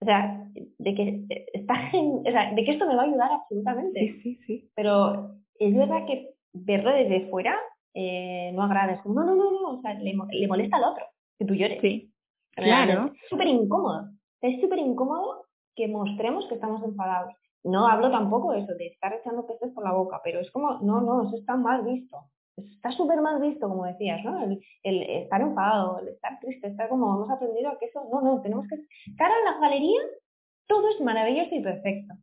Speaker 2: o sea, de que está o sea, de que esto me va a ayudar absolutamente.
Speaker 1: Sí, sí, sí.
Speaker 2: Pero es verdad que verlo desde fuera eh, no agrada. Es como, no, no, no, no, o sea, le, le molesta al otro que tú llores.
Speaker 1: Sí. Claro.
Speaker 2: Es súper incómodo. Es súper incómodo que mostremos que estamos enfadados. No hablo tampoco de eso, de estar echando peces por la boca, pero es como, no, no, eso está mal visto. Está súper mal visto, como decías, ¿no? El, el, estar enfadado, el estar triste, estar como hemos aprendido que eso, no, no, tenemos que... Cara en la galería, todo es maravilloso y perfecto.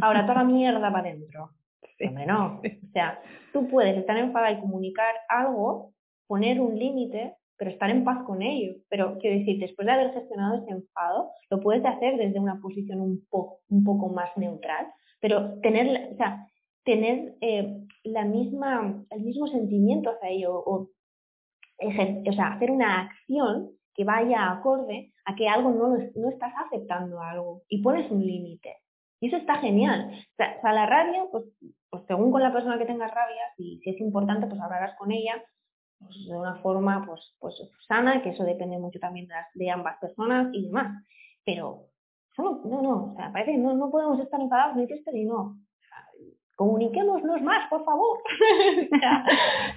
Speaker 2: Ahora toda la mierda para adentro. No. O sea, tú puedes estar enfadada y comunicar algo, poner un límite, pero estar en paz con ello. Pero quiero decir, después de haber gestionado ese enfado, lo puedes hacer desde una posición un, poco un poco más neutral, pero tener, o sea, tener eh, la misma, el mismo sentimiento hacia ello o, o sea, hacer una acción que vaya acorde a que algo no, no estás aceptando algo y pones un límite. Y eso está genial. O sea, la rabia, pues, pues según con la persona que tengas rabia, si, si es importante, pues hablarás con ella pues, de una forma pues, pues sana, que eso depende mucho también de, las, de ambas personas y demás. Pero no, no, no, o sea, parece que no, no podemos estar enfadados ni tristes ni no. Comuniquémonos más, por favor. o sea,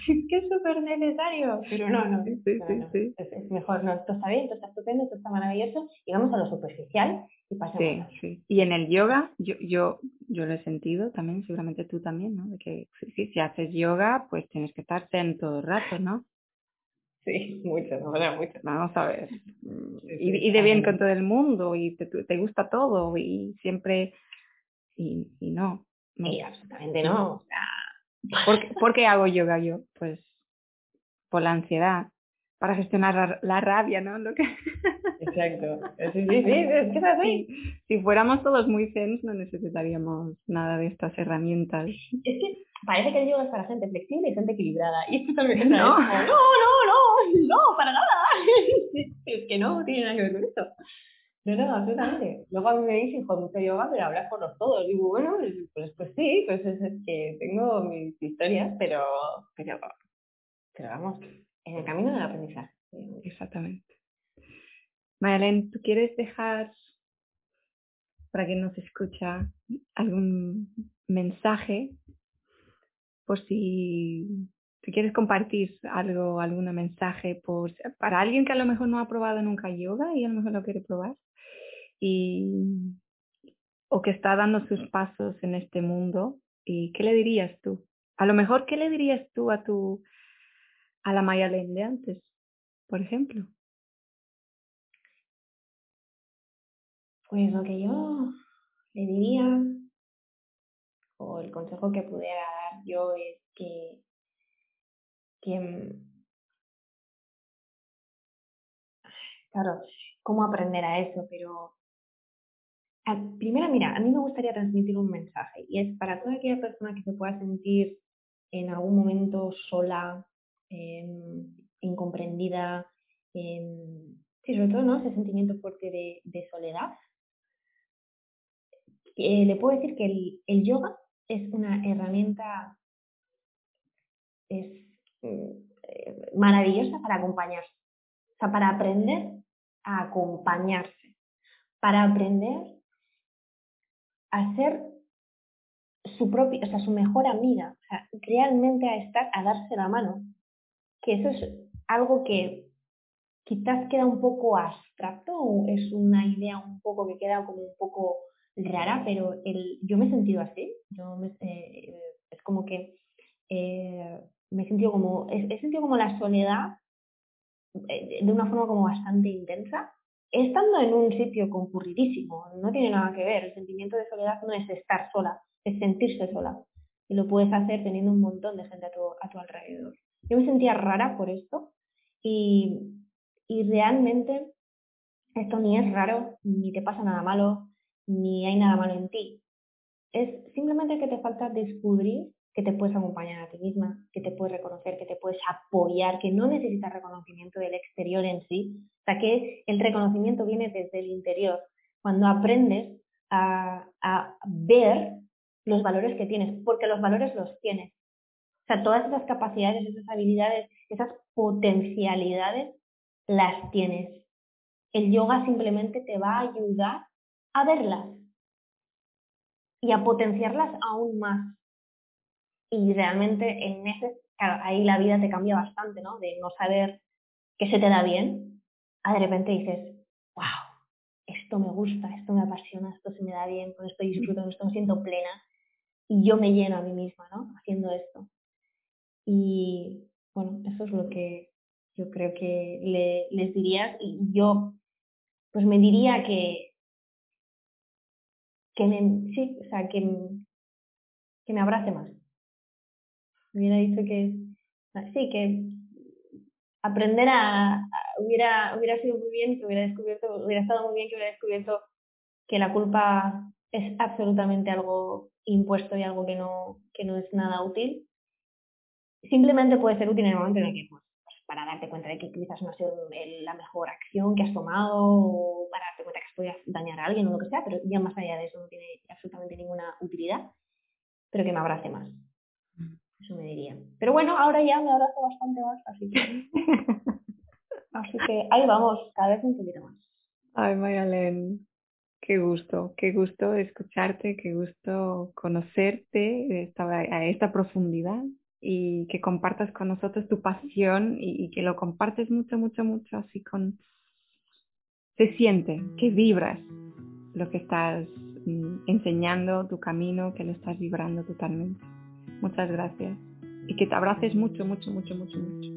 Speaker 2: es que es súper necesario. Pero no, no,
Speaker 1: sí, sí,
Speaker 2: no,
Speaker 1: sí.
Speaker 2: Es, mejor, no, esto está bien, esto está estupendo, esto está maravilloso, y vamos a lo superficial y pasemos.
Speaker 1: Sí, sí. Y en el yoga, yo, yo, yo lo he sentido también, seguramente tú también, ¿no? De que sí, si haces yoga, pues tienes que estar en todo el rato, ¿no?
Speaker 2: Sí, mucho, no, no, mucho.
Speaker 1: Vamos a ver. Y, y de bien con todo el mundo, y te, te gusta todo, y siempre, y, y no.
Speaker 2: No. Sí, absolutamente no. O sea...
Speaker 1: ¿Por, qué, ¿Por qué hago yoga yo? Pues por la ansiedad, para gestionar la, la rabia, ¿no? Lo que...
Speaker 2: Exacto. Sí, sí, sí, es que es así.
Speaker 1: Si fuéramos todos muy zen, no necesitaríamos nada de estas herramientas.
Speaker 2: Es que parece que el yoga es para gente flexible y gente equilibrada. Y esto también es
Speaker 1: No.
Speaker 2: no, no, no, no, no, para nada. Es que no tiene nada que ver con esto. No, no, absolutamente. Luego a mí me dicen, hijo, mucho yoga, pero hablas por los todos. Digo, bueno, pues, pues sí, pues es, es que tengo mis historias, pero, pero, pero vamos, en el camino del aprendizaje.
Speaker 1: Exactamente. Mayalen, ¿tú quieres dejar para quien nos escucha algún mensaje por si, si quieres compartir algo, algún mensaje por, para alguien que a lo mejor no ha probado nunca yoga y a lo mejor lo quiere probar y o que está dando sus pasos en este mundo y qué le dirías tú? A lo mejor qué le dirías tú a tu a la Mayalen de antes, por ejemplo.
Speaker 2: Pues lo que yo le diría, o el consejo que pudiera dar yo es que, que claro, cómo aprender a eso, pero primero, mira, a mí me gustaría transmitir un mensaje y es para toda aquella persona que se pueda sentir en algún momento sola, eh, incomprendida, eh, sobre todo ¿no? ese sentimiento fuerte de, soledad, eh, le puedo decir que el, yoga es una herramienta eh, maravillosa para acompañarse, o sea, para aprender a acompañarse, para aprender a ser su propia, o sea, su mejor amiga, realmente a estar, a darse la mano, que eso es algo que quizás queda un poco abstracto o es una idea un poco que queda como un poco rara, pero el, yo me he sentido así. Yo eh, es como que eh, me he sentido como, he, he, sentido como la soledad eh, de una forma como bastante intensa, estando en un sitio concurridísimo. No tiene nada que ver. El sentimiento de soledad no es estar sola, es sentirse sola. Y lo puedes hacer teniendo un montón de gente a tu, alrededor. Yo me sentía rara por esto Y realmente esto ni es raro, ni te pasa nada malo, ni hay nada malo en ti. Es simplemente que te falta descubrir que te puedes acompañar a ti misma, que te puedes reconocer, que te puedes apoyar, que no necesitas reconocimiento del exterior en sí. O sea, que el reconocimiento viene desde el interior. Cuando aprendes a, a ver los valores que tienes, porque los valores los tienes. O sea, todas esas capacidades, esas habilidades, esas potencialidades las tienes. El yoga simplemente te va a ayudar a verlas y a potenciarlas aún más y realmente en meses, ahí la vida te cambia bastante, ¿no? De no saber qué se te da bien, a de repente dices, wow, esto me gusta, esto me apasiona, esto se me da bien, con esto disfruto, con esto me siento plena y yo me lleno a mí misma, ¿no? Haciendo esto. Y bueno, eso es lo que yo creo que le, les diría y yo pues me diría que que me, sí, o sea, que, que me abrace más, hubiera dicho que sí, que aprender a, hubiera, hubiera sido muy bien que hubiera descubierto, hubiera estado muy bien que hubiera descubierto que la culpa es absolutamente algo impuesto y algo que no, que no es nada útil. Simplemente puede ser útil en el momento en el que, pues, pues para darte cuenta de que quizás no ha sido la mejor acción que has tomado o para darte cuenta que has dañar a alguien o lo que sea, pero ya más allá de eso no tiene absolutamente ninguna utilidad, pero que me abrace más. Eso me diría. Pero bueno, ahora ya me abrazo bastante más, así que... así que ahí vamos, cada vez un poquito más.
Speaker 1: Ay, Mayalen, qué gusto, qué gusto escucharte, qué gusto conocerte esta, a esta profundidad y que compartas con nosotros tu pasión y, y, que lo compartes mucho, mucho, mucho, así con... Se siente, que vibras lo que estás mm, enseñando, tu camino, que lo estás vibrando totalmente. Muchas gracias. Y que te abraces mucho, mucho, mucho, mucho, mucho.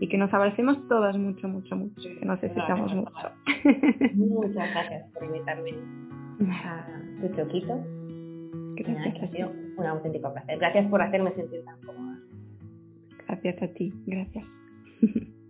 Speaker 1: Y que nos abracemos todas mucho, mucho, mucho. Que nos necesitamos mucho.
Speaker 2: Muchas gracias por invitarme a tu choquito. Gracias. ha sido un auténtico placer. Gracias por hacerme sentir tan cómoda.
Speaker 1: Gracias a ti. Gracias.